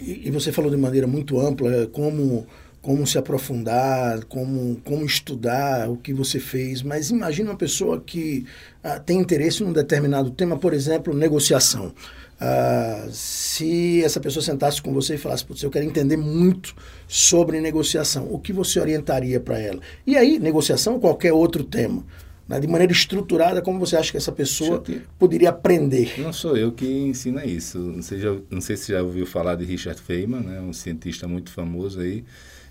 e, você falou de maneira muito ampla como como se aprofundar, como, como estudar o que você fez, mas imagine uma pessoa que ah, tem interesse em um determinado tema, por exemplo, negociação. Ah, se essa pessoa sentasse com você e falasse, eu quero entender muito sobre negociação, o que você orientaria para ela? E aí, negociação ou qualquer outro tema? Né? De maneira estruturada, como você acha que essa pessoa poderia aprender? Não sou eu que ensina isso. Não sei, já, não sei se já ouviu falar de Richard Feynman, né? um cientista muito famoso aí.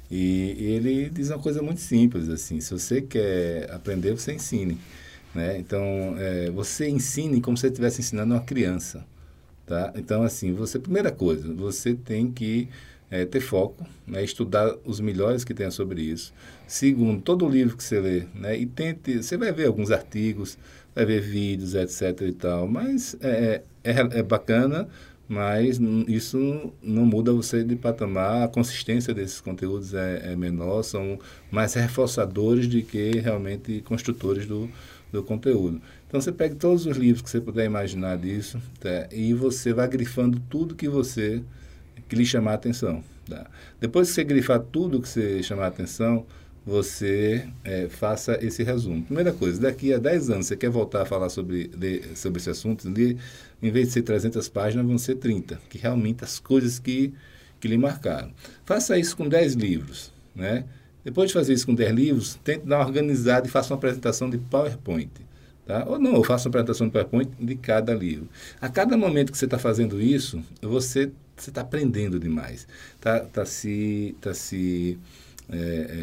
E, ele diz uma coisa muito simples, assim, se você quer aprender, você ensine. Né? Então, é, você ensine como se você estivesse ensinando uma criança. Tá? Então, assim, você, primeira coisa, você tem que é, ter foco, né, estudar os melhores que tenha sobre isso. Segundo, todo livro que você lê, né, e tente, você vai ver alguns artigos, vai ver vídeos, etc e tal, mas é, é, é bacana mas isso não muda você de patamar, a consistência desses conteúdos é, é menor, são mais reforçadores de que realmente construtores do, do conteúdo. Então você pega todos os livros que você puder imaginar disso tá? e você vai grifando tudo que você que lhe chamar a atenção. Tá? Depois que você grifar tudo que você chamar a atenção, você é, faça esse resumo. Primeira coisa, daqui a 10 anos você quer voltar a falar sobre, sobre esse assunto, em vez de ser 300 páginas, vão ser 30, que realmente as coisas que, que lhe marcaram. Faça isso com 10 livros. Né? Depois de fazer isso com 10 livros, tente dar uma organizada e faça uma apresentação de PowerPoint. Tá? Ou não, eu faço uma apresentação de PowerPoint de cada livro. A cada momento que você está fazendo isso, você está aprendendo demais. Está tá se, tá se é,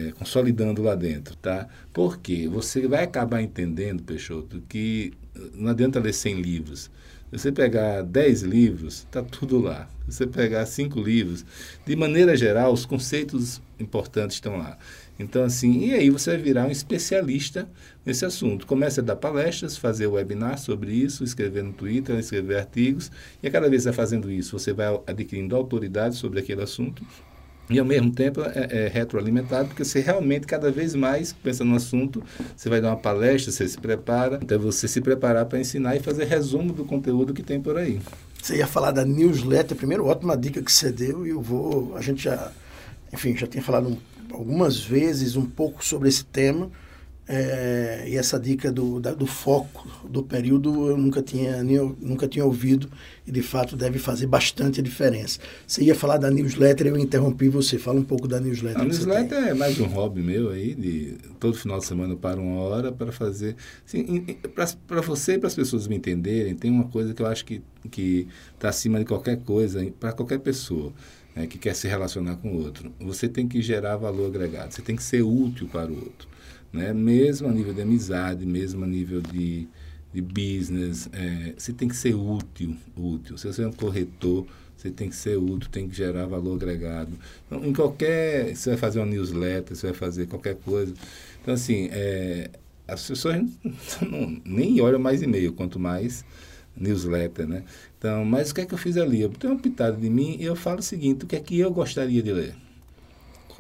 é, consolidando lá dentro, tá? Porque você vai acabar entendendo, Peixoto, que não adianta ler 100 livros. Você pegar 10 livros, está tudo lá. Você pegar 5 livros, de maneira geral, os conceitos importantes estão lá. Então, assim, e aí você vai virar um especialista nesse assunto. Comece a dar palestras, fazer webinar sobre isso, escrever no Twitter, escrever artigos, e a cada vez que vai fazendo isso, você vai adquirindo autoridade sobre aquele assunto, e ao mesmo tempo é, é, retroalimentado, porque você realmente, cada vez mais, pensa no assunto, você vai dar uma palestra, você se prepara, então você se preparar para ensinar e fazer resumo do conteúdo que tem por aí. Você ia falar da newsletter, primeiro, ótima dica que você deu, e eu vou, a gente já, enfim, já tinha falado algumas vezes um pouco sobre esse tema, é, e essa dica do, da, do foco do período eu nunca tinha, nem, nunca tinha ouvido e de fato deve fazer bastante diferença. Você ia falar da newsletter, eu interrompi você. Fala um pouco da newsletter. A newsletter é mais um hobby meu aí, de todo final de semana eu paro uma hora para fazer. Assim, para você e para as pessoas me entenderem, tem uma coisa que eu acho que está acima de qualquer coisa, para qualquer pessoa. É, que quer se relacionar com o outro. Você tem que gerar valor agregado, você tem que ser útil para o outro né? mesmo a nível de amizade, mesmo a nível de, de business, é, você tem que ser útil, útil. Se você é um corretor, você tem que ser útil, tem que gerar valor agregado. Então, em qualquer, você vai fazer uma newsletter, você vai fazer qualquer coisa. Então, assim, é, as pessoas não, nem olham mais e-mail, quanto mais newsletter, né? Então, mas o que é que eu fiz ali? Eu tenho uma pitada de mim e eu falo o seguinte, o que é que eu gostaria de ler?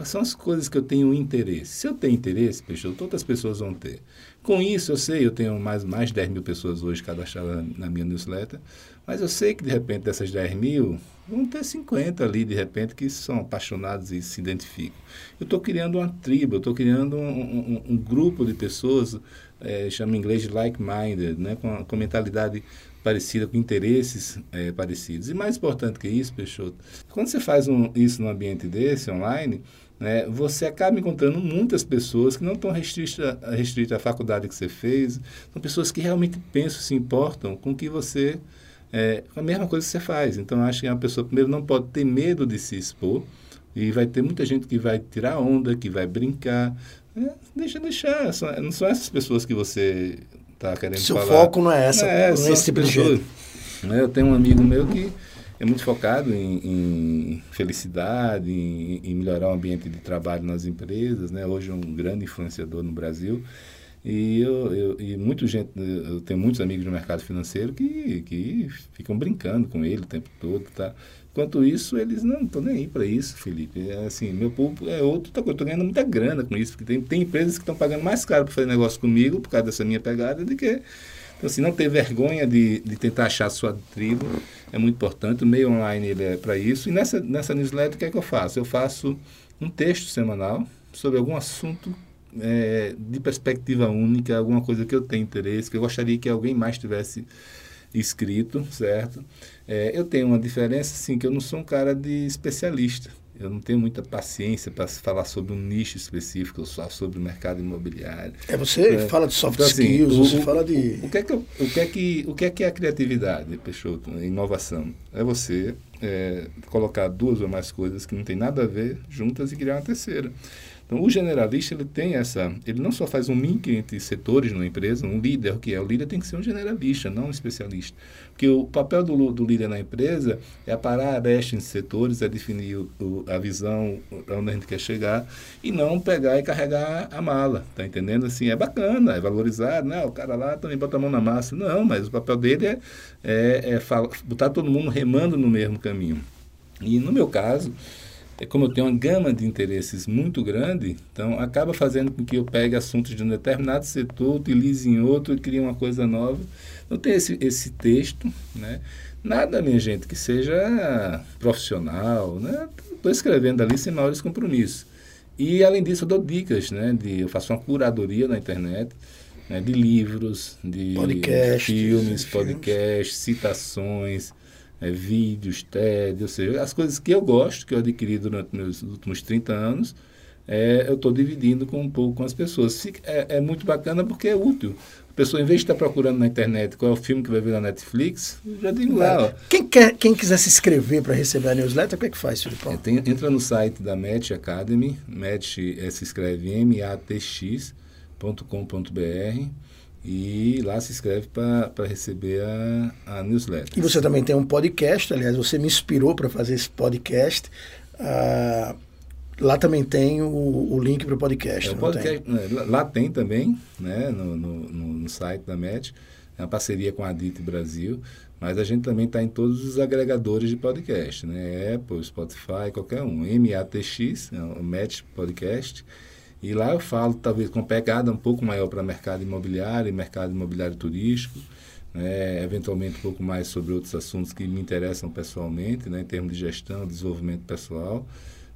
Quais são as coisas que eu tenho interesse? Se eu tenho interesse, Peixoto, outras pessoas vão ter. Com isso, eu sei, eu tenho mais, mais de 10 mil pessoas hoje cadastradas na minha newsletter, mas eu sei que, de repente, dessas 10 mil, vão ter 50 ali, de repente, que são apaixonados e se identificam. Eu estou criando uma tribo, eu estou criando um, um, um, grupo de pessoas, é, chama em inglês de like-minded, né, com, com mentalidade parecida, com interesses é, parecidos. E mais importante que isso, Peixoto, quando você faz um, isso num ambiente desse, online, né, você acaba encontrando muitas pessoas que não estão restritas, restritas à faculdade que você fez, são pessoas que realmente pensam, se importam com o que você. É, a mesma coisa que você faz. Então, acho que uma pessoa, primeiro, não pode ter medo de se expor, e vai ter muita gente que vai tirar onda, que vai brincar. É, deixa deixar. Não são essas pessoas que você está querendo Seu falar. Seu foco não é essa, não é, não é esse tipo de jeito. Eu tenho um amigo meu que é muito focado em, em felicidade, em, em, melhorar o ambiente de trabalho nas empresas, né? Hoje é um grande influenciador no Brasil. E, eu, eu, e muita gente, eu tenho muitos amigos no mercado financeiro que, que ficam brincando com ele o tempo todo, tá? Enquanto isso, eles não estão nem aí para isso, Felipe. É assim, meu público é outro, eu estou ganhando muita grana com isso, porque tem, tem empresas que estão pagando mais caro para fazer negócio comigo por causa dessa minha pegada do que então, assim, não ter vergonha de, de tentar achar a sua tribo é muito importante. O meio online ele é para isso. E nessa, nessa newsletter, o que é que eu faço? Eu faço um texto semanal sobre algum assunto é, de perspectiva única, alguma coisa que eu tenho interesse, que eu gostaria que alguém mais tivesse escrito, certo? É, eu tenho uma diferença, assim, que eu não sou um cara de especialista. Eu não tenho muita paciência para falar sobre um nicho específico, só sobre o mercado imobiliário. É, você é, fala de soft então, assim, skills, o, você fala de... O que, é que, o, que é que, o que é que é a criatividade, Peixoto, a inovação? É você é, colocar duas ou mais coisas que não tem nada a ver juntas e criar uma terceira. Então, o generalista ele tem essa, ele não só faz um link entre setores numa empresa, um líder, que é? O líder tem que ser um generalista, não um especialista. Porque o papel do, do líder na empresa é parar a brecha em setores, é definir o, a visão, onde a gente quer chegar, e não pegar e carregar a mala, tá entendendo? Assim, é bacana, é valorizar, né? O cara lá também bota a mão na massa. Não, mas o papel dele é, é, é botar todo mundo remando no mesmo caminho. E no meu caso, como eu tenho uma gama de interesses muito grande, então acaba fazendo com que eu pegue assuntos de um determinado setor, utilize em outro e crie uma coisa nova. Então tem esse, esse texto, né? Nada, minha gente, que seja profissional, né? Estou escrevendo ali sem maiores compromissos. E além disso eu dou dicas, né? De, eu faço uma curadoria na internet, né? de livros, de podcasts, filmes, podcasts, citações, é, vídeos, TED, ou seja, as coisas que eu gosto, que eu adquiri durante meus últimos 30 anos, é, eu estou dividindo com um pouco com as pessoas. É, é, muito bacana porque é útil. A pessoa, em vez de estar procurando na internet qual é o filme que vai ver na Netflix, já digo lá. Ó. Quem, quer, quem quiser se inscrever para receber a newsletter, o que é que faz, Filipão? É, tem, entra no site da Match Academy, Match é, se escreve M-A-T-X.com.br e lá se inscreve para receber a, a newsletter. E você também tem um podcast, aliás, você me inspirou para fazer esse podcast. Uh, lá também tem o, o link para o podcast. É, o podcast tem? Né, lá tem também, né, no, no, no site da MET, é uma parceria com a DIT Brasil, mas a gente também está em todos os agregadores de podcast, né, Apple, Spotify, qualquer um. MATX, é o MET Podcast. E lá eu falo, talvez, com pegada um pouco maior para mercado imobiliário mercado imobiliário turístico, né, eventualmente um pouco mais sobre outros assuntos que me interessam pessoalmente, né, em termos de gestão, desenvolvimento pessoal.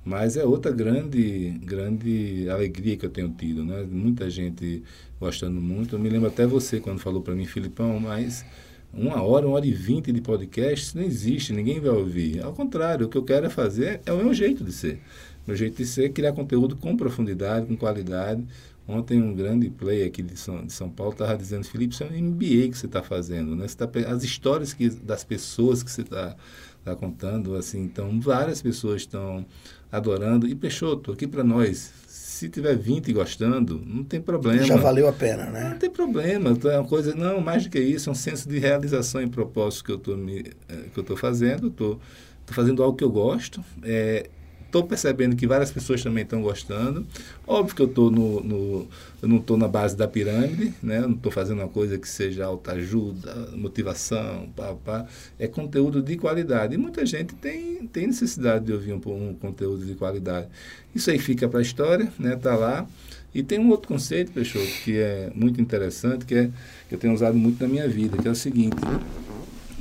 Mas é outra grande, grande alegria que eu tenho tido, né? Muita gente gostando muito. Eu me lembro até você quando falou para mim, Filipão, mas uma hora, uma hora e vinte de podcast não existe, ninguém vai ouvir. Ao contrário, o que eu quero é fazer é o meu jeito de ser. Meu jeito de ser criar conteúdo com profundidade, com qualidade. Ontem um grande play aqui de São, de São Paulo estava dizendo, Felipe, isso é um MBA que você está fazendo, né? Você tá, as histórias que, das pessoas que você está tá contando, assim, então várias pessoas estão adorando. E Peixoto, aqui para nós, se tiver 20 gostando, não tem problema. Já valeu a pena, né? Não tem problema. Então, é uma coisa, não, mais do que isso, é um senso de realização e propósito que eu estou eh, fazendo. Estou fazendo algo que eu gosto. É, Estou percebendo que várias pessoas também estão gostando. Óbvio que eu tô no, no eu não estou na base da pirâmide, né? Eu não estou fazendo uma coisa que seja autoajuda, motivação, pá, pá. É conteúdo de qualidade. E muita gente tem, tem necessidade de ouvir um, um conteúdo de qualidade. Isso aí fica para a história, né? Tá lá. E tem um outro conceito, Peixoto, que é muito interessante, que é que eu tenho usado muito na minha vida, que é o seguinte: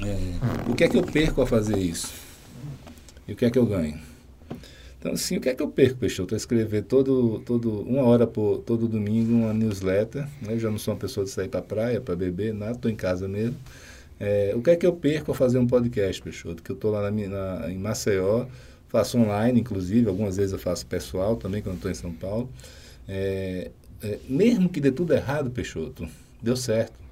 é, o que é que eu perco a fazer isso? E o que é que eu ganho? Então, assim, o que é que eu perco, Peixoto? É escrever todo, todo, uma hora por, todo domingo uma newsletter. Né? Eu já não sou uma pessoa de sair para praia, para beber, nada, estou em casa mesmo. É, o que é que eu perco a fazer um podcast, Peixoto? Que eu estou lá na, na, em Maceió, faço online, inclusive, algumas vezes eu faço pessoal também, quando estou em São Paulo. É, é, mesmo que dê tudo errado, Peixoto, deu certo.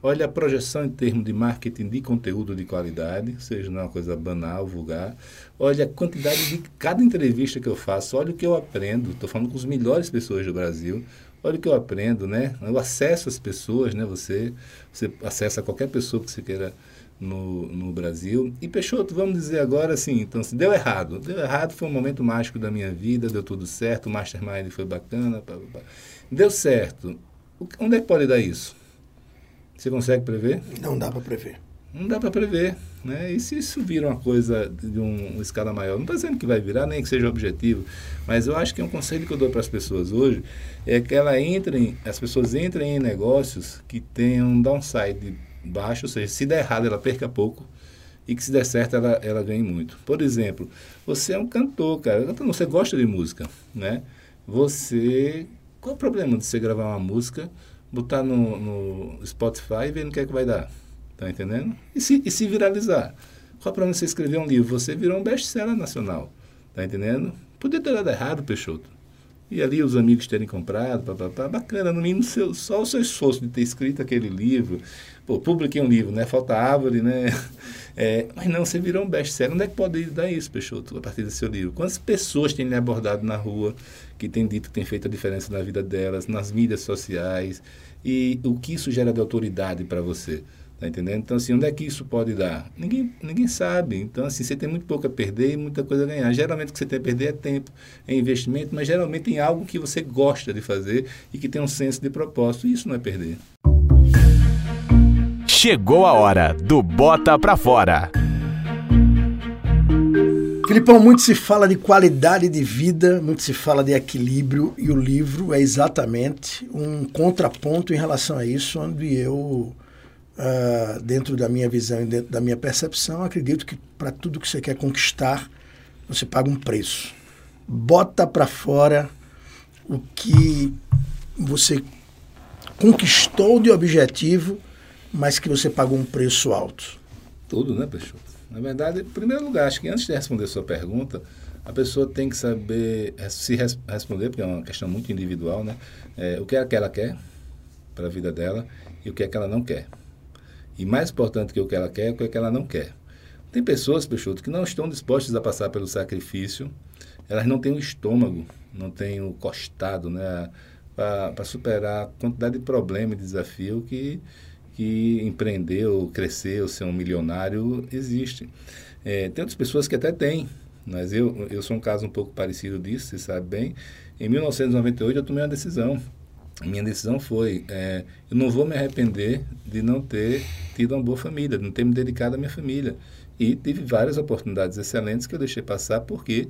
Olha a projeção em termos de marketing de conteúdo de qualidade, seja, não é uma coisa banal, vulgar. Olha a quantidade de cada entrevista que eu faço, olha o que eu aprendo. Estou falando com as melhores pessoas do Brasil. Olha o que eu aprendo, né? Eu acesso às pessoas, né? Você, você acessa qualquer pessoa que você queira no, no Brasil. E Peixoto, vamos dizer agora assim, então se deu errado. Deu errado, foi um momento mágico da minha vida, deu tudo certo, o Mastermind foi bacana. Pá, pá. Deu certo. Onde é que pode dar isso? Você consegue prever? Não dá para prever. Não dá para prever. Né? E se isso vira uma coisa de um, uma escala maior? Não estou dizendo que vai virar, nem que seja objetivo, mas eu acho que um conselho que eu dou para as pessoas hoje é que ela entrem, as pessoas entrem em negócios que tenham um downside baixo, ou seja, se der errado ela perca pouco e que se der certo ela, ela ganhe muito. Por exemplo, você é um cantor, cara, você gosta de música, né? Você, qual é o problema de você gravar uma música botar no, no Spotify e ver no que é que vai dar. Tá entendendo? E se, e se viralizar? Qual para você escrever um livro? Você virou um best-seller nacional. Tá entendendo? Podia ter dado errado, Peixoto. E ali os amigos terem comprado, pá, pá, pá, bacana, no mínimo seu, só o seu esforço de ter escrito aquele livro. Pô, publiquei um livro, né? Falta árvore, né? É, mas não, você virou um best-seller. Onde é que pode dar isso, Peixoto, a partir desse seu livro? Quantas pessoas têm lhe abordado na rua, que têm dito que tem feito a diferença na vida delas, nas mídias sociais, e o que isso gera de autoridade para você? Tá entendendo? Então, assim, onde é que isso pode dar? Ninguém, ninguém sabe. Então, assim, você tem muito pouco a perder e muita coisa a ganhar. Geralmente o que você tem a perder é tempo, é investimento, mas geralmente em algo que você gosta de fazer e que tem um senso de propósito. E isso não é perder. Chegou a hora do Bota Pra Fora. Filipão, muito se fala de qualidade de vida, muito se fala de equilíbrio, e o livro é exatamente um contraponto em relação a isso, onde eu uh, dentro da minha visão e dentro da minha percepção, acredito que para tudo que você quer conquistar, você paga um preço. Bota para fora o que você conquistou de objetivo, mas que você pagou um preço alto. Tudo, né, Peixoto? Na verdade, em primeiro lugar, acho que antes de responder a sua pergunta, a pessoa tem que saber se res responder, porque é uma questão muito individual, né? É, o que é que ela quer para a vida dela e o que é que ela não quer. E mais importante que o que ela quer, é o que ela não quer. Tem pessoas, Peixoto, que não estão dispostas a passar pelo sacrifício, elas não têm o estômago, não têm o costado, né, para superar a quantidade de problema e desafio que, que crescer ou ser um milionário existe. É, tem outras pessoas que até têm, mas eu, eu sou um caso um pouco parecido disso, você sabe bem. Em 1998 eu tomei uma decisão minha decisão foi: é, eu não vou me arrepender de não ter tido uma boa família, de não ter me dedicado à minha família. E tive várias oportunidades excelentes que eu deixei passar porque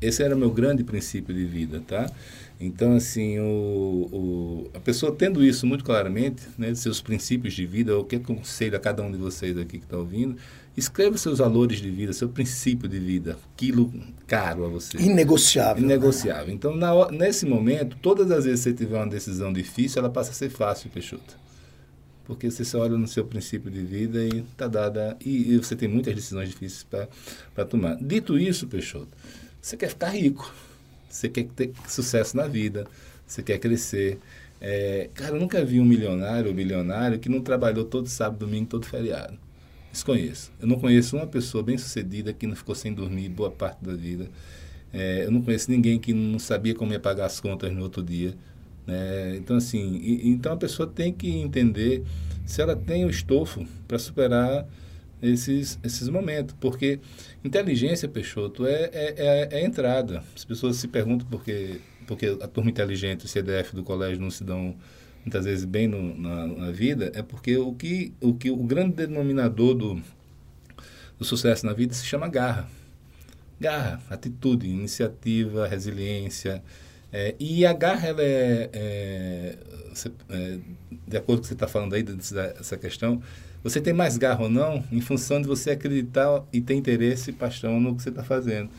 esse era o meu grande princípio de vida, tá? Então, assim, o, o, a pessoa tendo isso muito claramente, né, seus princípios de vida, o que aconselho a cada um de vocês aqui que está ouvindo, escreva seus valores de vida, seu princípio de vida, aquilo caro a você. Inegociável. Inegociável. Né? Então, na, nesse momento, todas as vezes que você tiver uma decisão difícil, ela passa a ser fácil, Peixoto. Porque você olha no seu princípio de vida e tá dada. E, e você tem muitas decisões difíceis para tomar. Dito isso, Peixoto, você quer ficar rico. Você quer ter sucesso na vida. Você quer crescer. É, cara, eu nunca vi um milionário ou bilionário que não trabalhou todo sábado, domingo, todo feriado. Desconheço. Eu não conheço uma pessoa bem sucedida que não ficou sem dormir boa parte da vida. É, eu não conheço ninguém que não sabia como ia pagar as contas no outro dia. Né? Então, assim, e, então a pessoa tem que entender se ela tem o estofo para superar esses, esses momentos. Porque inteligência, Peixoto, é, é, é, é, entrada. As pessoas se perguntam por que porque a turma inteligente, o CDF do colégio não se dão muitas vezes bem no, na, na, vida, é porque o que, o que o grande denominador do, do sucesso na vida se chama garra. Garra, atitude, iniciativa, resiliência. É, e a garra, ela é, é, é de acordo com o que você está falando aí dessa questão, você tem mais garra ou não em função de você acreditar e ter interesse e paixão no que você está fazendo.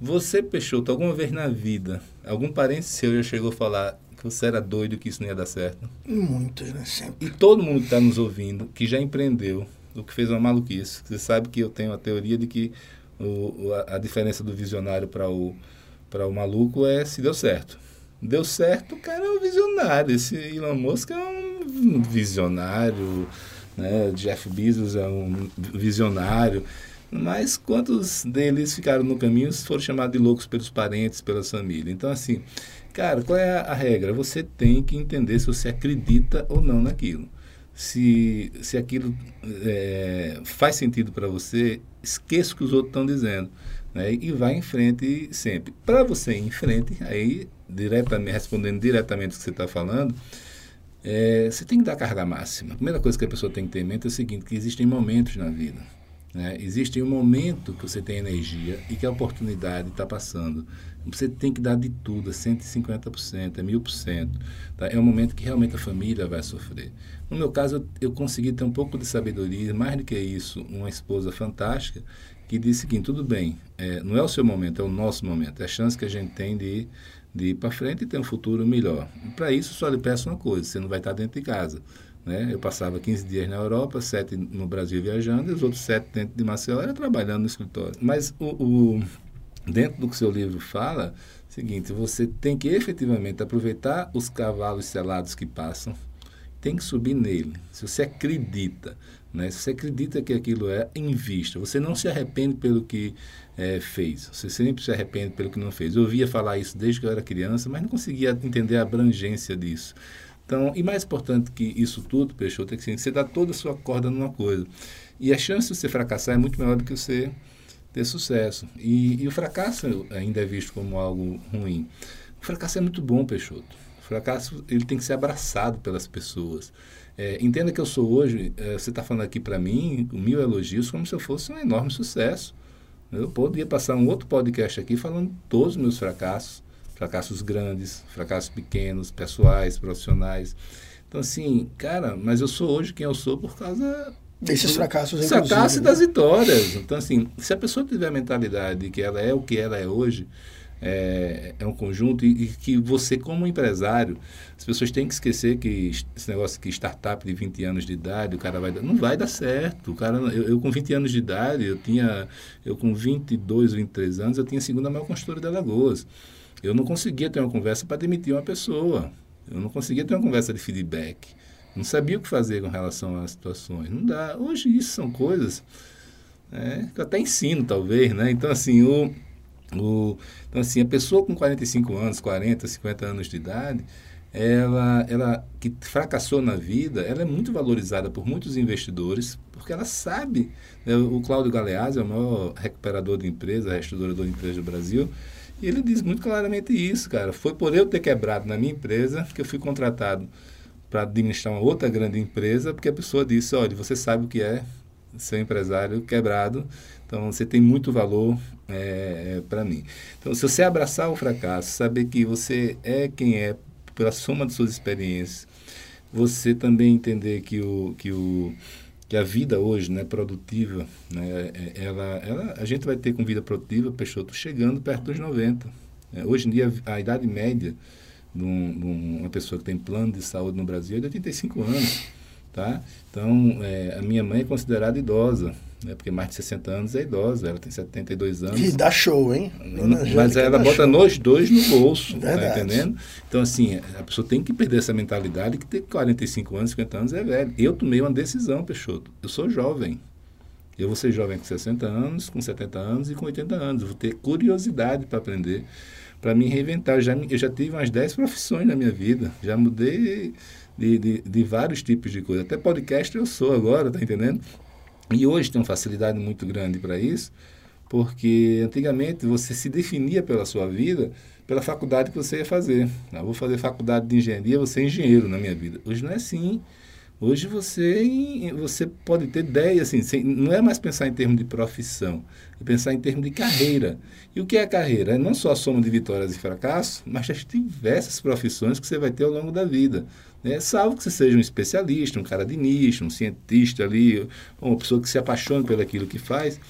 Você, Peixoto, alguma vez na vida, algum parente seu já chegou a falar que você era doido que isso não ia dar certo? Muitos, né? Sempre. E todo mundo que está nos ouvindo, que já empreendeu, o que fez uma maluquice. Você sabe que eu tenho a teoria de que o, a, a diferença do visionário para o, o maluco é se deu certo. Deu certo, o cara é um visionário. Esse Elon Musk é um visionário, né? Jeff Bezos é um visionário. Mas quantos deles ficaram no caminho foram chamados de loucos pelos parentes, pelas famílias? Então, assim, Cara, qual é a regra? Você tem que entender se você acredita ou não naquilo. Se, se aquilo é, faz sentido para você, esqueça o que os outros estão dizendo. Né? E vai em frente sempre. Para você ir em frente, aí, diretamente, respondendo diretamente o que você está falando, é, você tem que dar carga máxima. A primeira coisa que a pessoa tem que ter em mente é o seguinte, que existem momentos na vida. Né? Existe um momento que você tem energia e que a oportunidade está passando. Você tem que dar de tudo, é 150%, é 1000%. Tá? É um momento que realmente a família vai sofrer. No meu caso, eu, eu consegui ter um pouco de sabedoria, mais do que isso, uma esposa fantástica, que disse o seguinte, tudo bem, é, não é o seu momento, é o nosso momento, é a chance que a gente tem de de ir para frente e ter um futuro melhor. Para isso, só lhe peço uma coisa, você não vai estar dentro de casa. Né? Eu passava 15 dias na Europa, 7 no Brasil viajando, e os outros 7 dentro de Maceió era trabalhando no escritório. Mas o, o dentro do que o seu livro fala, seguinte, você tem que efetivamente aproveitar os cavalos selados que passam, tem que subir nele. Se você acredita Né? Se você acredita que aquilo é, invista. Você não se arrepende pelo que é, fez. Você sempre se arrepende pelo que não fez. Eu ouvia falar isso desde que eu era criança, mas não conseguia entender a abrangência disso. Então, e mais importante que isso tudo, Peixoto, é que assim, você dá toda a sua corda numa coisa. E a chance de você fracassar é muito maior do que você ter sucesso. E, e o fracasso ainda é visto como algo ruim. O fracasso é muito bom, Peixoto. Fracasso ele tem que ser abraçado pelas pessoas. É, entenda que eu sou hoje, é, você está falando aqui para mim, mil elogios, como se eu fosse um enorme sucesso. Eu poderia passar um outro podcast aqui falando todos os meus fracassos, fracassos grandes, fracassos pequenos, pessoais, profissionais. Então, assim, cara, mas eu sou hoje quem eu sou por causa desses fracassos, fracassos e das vitórias. Então, assim, se a pessoa tiver a mentalidade de que ela é o que ela é hoje, é, é um conjunto e, e, que você, como empresário, as pessoas têm que esquecer que esse negócio que startup de 20 anos de idade, o cara vai dar, não vai dar certo. O cara, eu, eu, com 20 anos de idade, eu tinha, eu com 22, 23 anos, eu tinha a segunda maior construtora de Alagoas. Eu não conseguia ter uma conversa para demitir uma pessoa. Eu não conseguia ter uma conversa de feedback. Não sabia o que fazer com relação às situações. Não dá. Hoje isso são coisas é, que eu até ensino, talvez, né? Então, assim, o o, então, assim, a pessoa com 45 anos, 40, 50 anos de idade, ela, ela que fracassou na vida, ela é muito valorizada por muitos investidores, porque ela sabe. Né, o Cláudio Galeazzi é o maior recuperador de empresa, restaurador de empresas do Brasil, e ele diz muito claramente isso, cara. Foi por eu ter quebrado na minha empresa que eu fui contratado para administrar uma outra grande empresa, porque a pessoa disse: olha, você sabe o que é ser empresário quebrado, então você tem muito valor é, é para mim. Então, se você abraçar o fracasso, saber que você é quem é pela soma de suas experiências, você também entender que o que o que a vida hoje, né, produtiva, né, é, ela, ela, a gente vai ter com vida produtiva, Peixoto, chegando perto dos 90. É, hoje em dia, a idade média de, um, de, uma pessoa que tem plano de saúde no Brasil é de 85 anos. Tá? Então, é, a minha mãe é considerada idosa né? porque mais de 60 anos é idosa, ela tem 72 anos. E dá show, hein? Mas ela bota show. nós dois no bolso, tá entendendo? Então, assim, a pessoa tem que perder essa mentalidade que ter 45 anos, 50 anos é velho. Eu tomei uma decisão, Peixoto. Eu sou jovem. Eu vou ser jovem com 60 anos, com 70 anos e com 80 anos. Eu vou ter curiosidade para aprender, para me reinventar. Eu já, eu já tive umas 10 profissões na minha vida. Já mudei de, de, de vários tipos de coisa. Até podcast eu sou agora, tá entendendo? E hoje tem uma facilidade muito grande para isso, porque antigamente você se definia pela sua vida pela faculdade que você ia fazer. Eu vou fazer faculdade de engenharia, você é engenheiro na minha vida. Hoje não é assim. Hoje você, você pode ter ideia, assim, não é mais pensar em termos de profissão, é pensar em termos de carreira. E o que é carreira? É não só a soma de vitórias e fracassos, mas as diversas profissões que você vai ter ao longo da vida. Né? Salvo que você seja um especialista, um cara de nicho, um cientista ali, uma pessoa que se apaixone pelo aquilo que faz.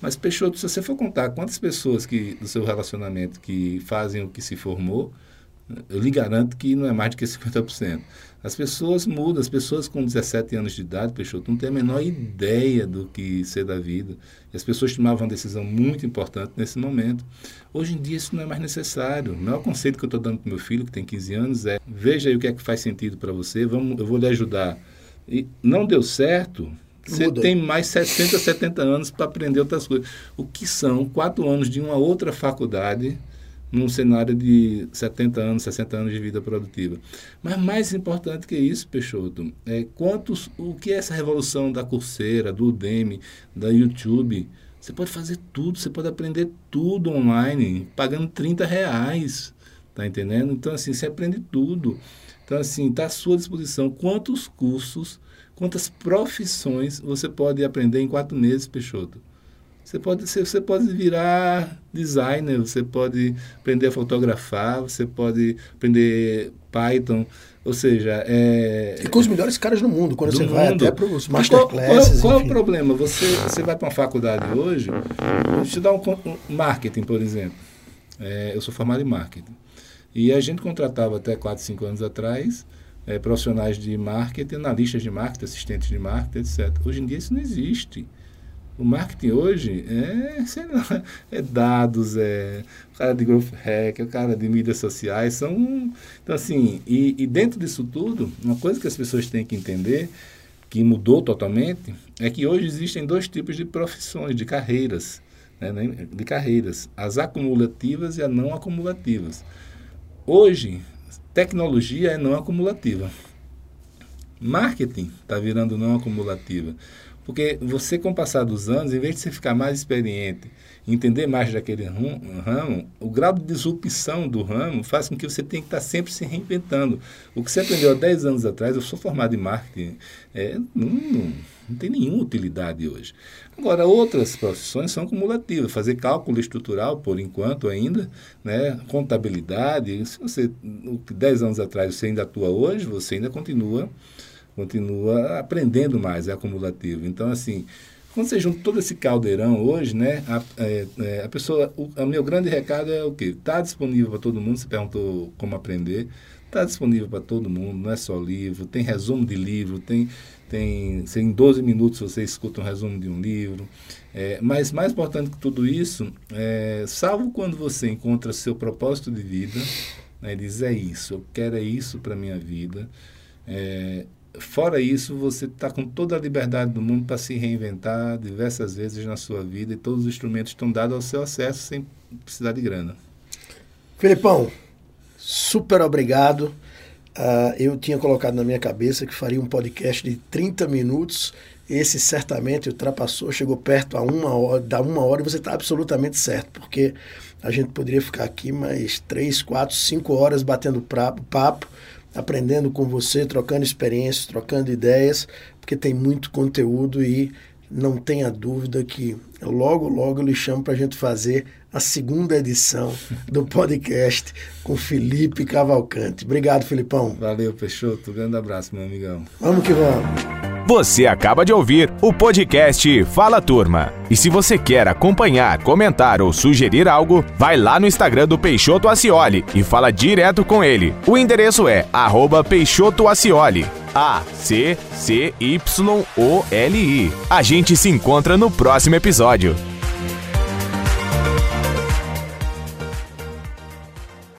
Mas, Peixoto, se você for contar quantas pessoas que, do seu relacionamento que fazem o que se formou, eu lhe garanto que não é mais do que 50%. As pessoas mudam, as pessoas com 17 anos de idade, Peixoto, não têm a menor ideia do que ser da vida. E as pessoas tomavam uma decisão muito importante nesse momento. Hoje em dia isso não é mais necessário. O maior conceito que eu estou dando para meu filho, que tem 15 anos, é veja aí o que é que faz sentido para você, vamos, eu vou lhe ajudar. E não deu certo, você Muda. tem mais 60, 70 anos para aprender outras coisas. O que são quatro anos de uma outra faculdade num cenário de 70 anos, 60 anos de vida produtiva. Mas mais importante que isso, Peixoto, é quantos, o que é essa revolução da Coursera, do Udemy, da YouTube? Você pode fazer tudo, você pode aprender tudo online, pagando 30 reais, tá entendendo? Então, assim, você aprende tudo. Então, assim, está à sua disposição quantos cursos, quantas profissões você pode aprender em quatro meses, Peixoto. Você pode, você pode virar designer, você pode aprender a fotografar, você pode aprender Python, ou seja, é... E com os melhores caras no mundo, quando você mundo. vai até para os masterclasses. Qual, qual, qual é o problema? Você, você vai para uma faculdade hoje, eu te dar um, um marketing, por exemplo. É, eu sou formado em marketing. E a gente contratava até 4, 5 anos atrás é, profissionais de marketing, analistas de marketing, assistentes de marketing, etc. Hoje em dia isso não existe. O marketing hoje é, sei lá, é dados, é o cara de growth hack, é o cara de mídias sociais, são... Então, assim, e, e dentro disso tudo, uma coisa que as pessoas têm que entender que mudou totalmente é que hoje existem dois tipos de profissões, de carreiras, né, de carreiras, as acumulativas e as não acumulativas. Hoje, tecnologia é não acumulativa. Marketing está virando não acumulativa. Porque você, com o passar dos anos, em vez de você ficar mais experiente, entender mais daquele ramo, o grau de disrupção do ramo faz com que você tenha que estar sempre se reinventando. O que você aprendeu há 10 anos atrás, eu sou formado em marketing, é, não, não, não tem nenhuma utilidade hoje. Agora, outras profissões são cumulativas. Fazer cálculo estrutural, por enquanto ainda, né? contabilidade, se você, 10 anos atrás você ainda atua hoje, você ainda continua continua aprendendo mais, é acumulativo. Então, assim, quando você junta todo esse caldeirão hoje, né, a, é, é, a pessoa, o, meu grande recado é o quê? Está disponível para todo mundo, você perguntou como aprender, está disponível para todo mundo, não é só livro, tem resumo de livro, tem, tem, em 12 minutos você escuta um resumo de um livro, é, mas mais importante que tudo isso, é, salvo quando você encontra seu propósito de vida, né, diz, é isso, eu quero é isso para minha vida, é, fora isso, você está com toda a liberdade do mundo para se reinventar diversas vezes na sua vida e todos os instrumentos estão dados ao seu acesso sem precisar de grana. Felipão, super obrigado. Uh, eu tinha colocado na minha cabeça que faria um podcast de 30 minutos. Esse certamente ultrapassou, chegou perto a uma hora, da uma hora e você está absolutamente certo, porque a gente poderia ficar aqui mais três, quatro, cinco horas batendo papo aprendendo com você, trocando experiências, trocando ideias, porque tem muito conteúdo e não tenha dúvida que logo, logo eu lhe chamo para a gente fazer a segunda edição do podcast com Felipe Cavalcante. Obrigado, Filipão. Valeu, Peixoto. Grande abraço, meu amigão. Vamos que vamos. Você acaba de ouvir o podcast Fala Turma. E se você quer acompanhar, comentar ou sugerir algo, vai lá no Instagram do Peixoto Acioli e fala direto com ele. O endereço é arroba Peixoto Acioli. A-C-C-Y-O-L-I. A gente se encontra no próximo episódio.